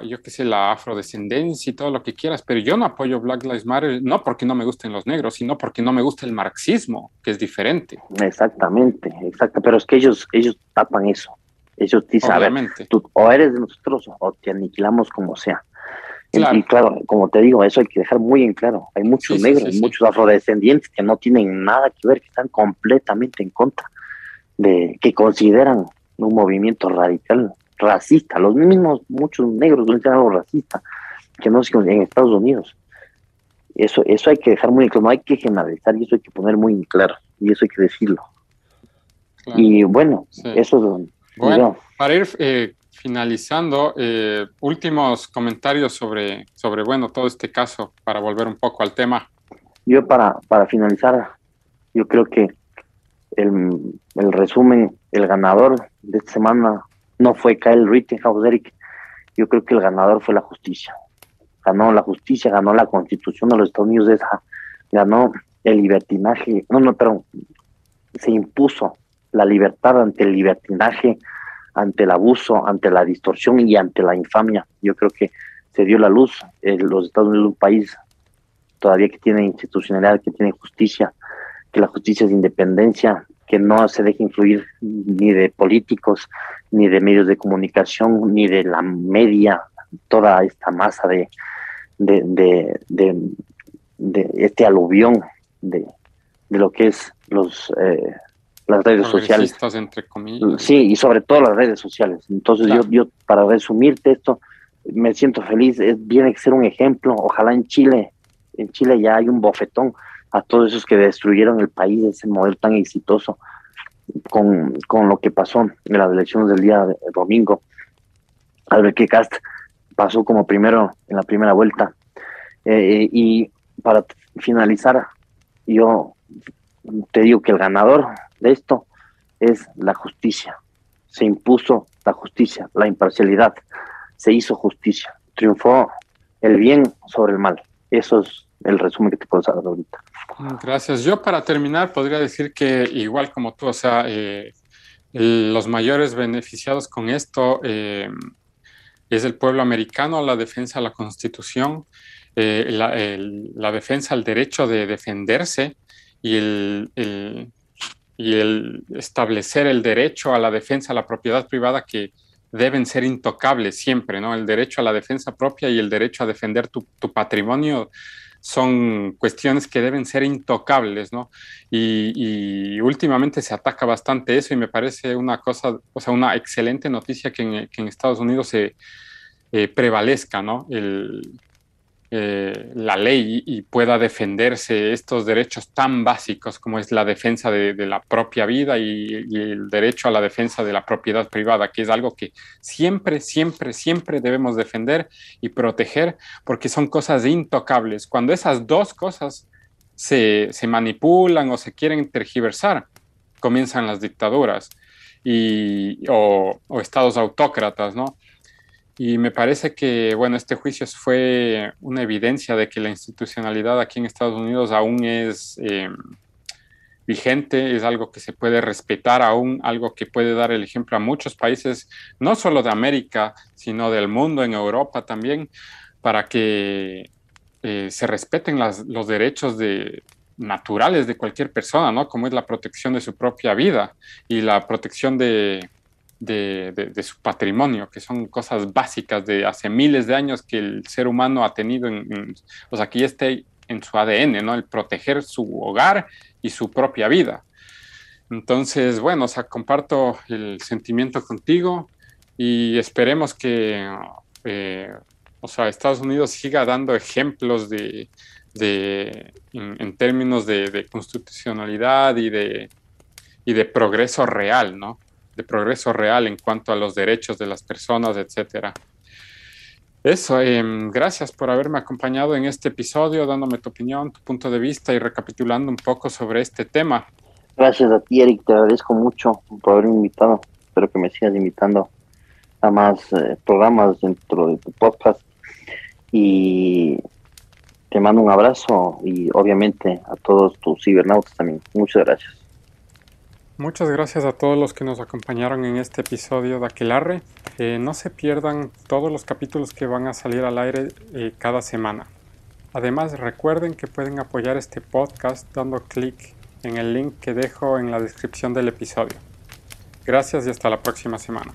yo qué sé, la afrodescendencia y todo lo que quieras, pero yo no apoyo Black Lives Matter no porque no me gusten los negros, sino porque no me gusta el marxismo, que es diferente. Exactamente, exacto, pero es que ellos, ellos tapan eso. Ellos dicen, a ver, tú o eres de nosotros o te aniquilamos como sea. Y claro, como te digo, eso hay que dejar muy en claro. Hay muchos negros, muchos afrodescendientes que no tienen nada que ver, que están completamente en contra de que consideran un movimiento radical racista, los mismos, muchos negros no dicen algo racista, que no en Estados Unidos. Eso, eso hay que dejar muy claro, no hay que generalizar y eso hay que poner muy claro, y eso hay que decirlo. Y bueno, eso es... Bueno, Para ir eh, finalizando, eh, últimos comentarios sobre, sobre, bueno, todo este caso, para volver un poco al tema. Yo para, para finalizar, yo creo que el, el resumen, el ganador de esta semana no fue Kyle Rittenhouse, Eric. Yo creo que el ganador fue la justicia. Ganó la justicia, ganó la constitución de los Estados Unidos, esa, ganó el libertinaje, no, no, perdón, se impuso la libertad ante el libertinaje, ante el abuso, ante la distorsión y ante la infamia. Yo creo que se dio la luz. Eh, los Estados Unidos es un país todavía que tiene institucionalidad, que tiene justicia, que la justicia es independencia, que no se deje influir ni de políticos, ni de medios de comunicación, ni de la media, toda esta masa de, de, de, este aluvión de, de lo que es los eh, las redes sociales. Entre comillas. Sí, y sobre todo las redes sociales. Entonces yo, yo, para resumirte esto, me siento feliz, es, tiene que ser un ejemplo, ojalá en Chile, en Chile ya hay un bofetón a todos esos que destruyeron el país, ese modelo tan exitoso, con, con lo que pasó en las elecciones del día de, domingo. ver qué Cast pasó como primero en la primera vuelta. Eh, y para finalizar, yo te digo que el ganador de esto es la justicia. Se impuso la justicia, la imparcialidad, se hizo justicia, triunfó el bien sobre el mal. Eso es el resumen que te puedo dar ahorita. Gracias. Yo para terminar podría decir que igual como tú, o sea, eh, los mayores beneficiados con esto eh, es el pueblo americano, la defensa de la constitución, eh, la, defensa al derecho de defenderse y el, establecer el derecho a la defensa a la propiedad privada que deben ser intocables siempre, ¿no? El derecho a la defensa propia y el derecho a defender tu, patrimonio son cuestiones que deben ser intocables, ¿no? Y, últimamente se ataca bastante eso y me parece una cosa, o sea, una excelente noticia que en, Estados Unidos se eh, prevalezca, ¿no? El, eh, la ley y pueda defenderse estos derechos tan básicos como es la defensa de, la propia vida y, el derecho a la defensa de la propiedad privada, que es algo que siempre, siempre, siempre debemos defender y proteger porque son cosas intocables. Cuando esas dos cosas se, manipulan o se quieren tergiversar, comienzan las dictaduras y, o estados autócratas, ¿no? Y me parece que, bueno, este juicio fue una evidencia de que la institucionalidad aquí en Estados Unidos aún es eh, vigente, es algo que se puede respetar aún, algo que puede dar el ejemplo a muchos países, no solo de América, sino del mundo, en Europa también, para que eh, se respeten los derechos de, naturales de cualquier persona, ¿no? Como es la protección de su propia vida y la protección de de, su patrimonio, que son cosas básicas de hace miles de años que el ser humano ha tenido, en, o sea, que ya esté en su ADN, ¿no? El proteger su hogar y su propia vida. Entonces, bueno, o sea, comparto el sentimiento contigo y esperemos que, eh, o sea, Estados Unidos siga dando ejemplos de, de en, términos de, de, constitucionalidad y de, y de progreso real, ¿no? De progreso real en cuanto a los derechos de las personas, etcétera. Eso, em, gracias por haberme acompañado en este episodio, dándome tu opinión, tu punto de vista y recapitulando un poco sobre este tema. Gracias a ti, Eric, te agradezco mucho por haberme invitado. Espero que me sigas invitando a más eh, programas dentro de tu podcast. Y te mando un abrazo y obviamente a todos tus cibernautas también. Muchas gracias. Muchas gracias a todos los que nos acompañaron en este episodio de Aquelarre. Eh, no se pierdan todos los capítulos que van a salir al aire eh, cada semana. Además, recuerden que pueden apoyar este podcast dando clic en el link que dejo en la descripción del episodio. Gracias y hasta la próxima semana.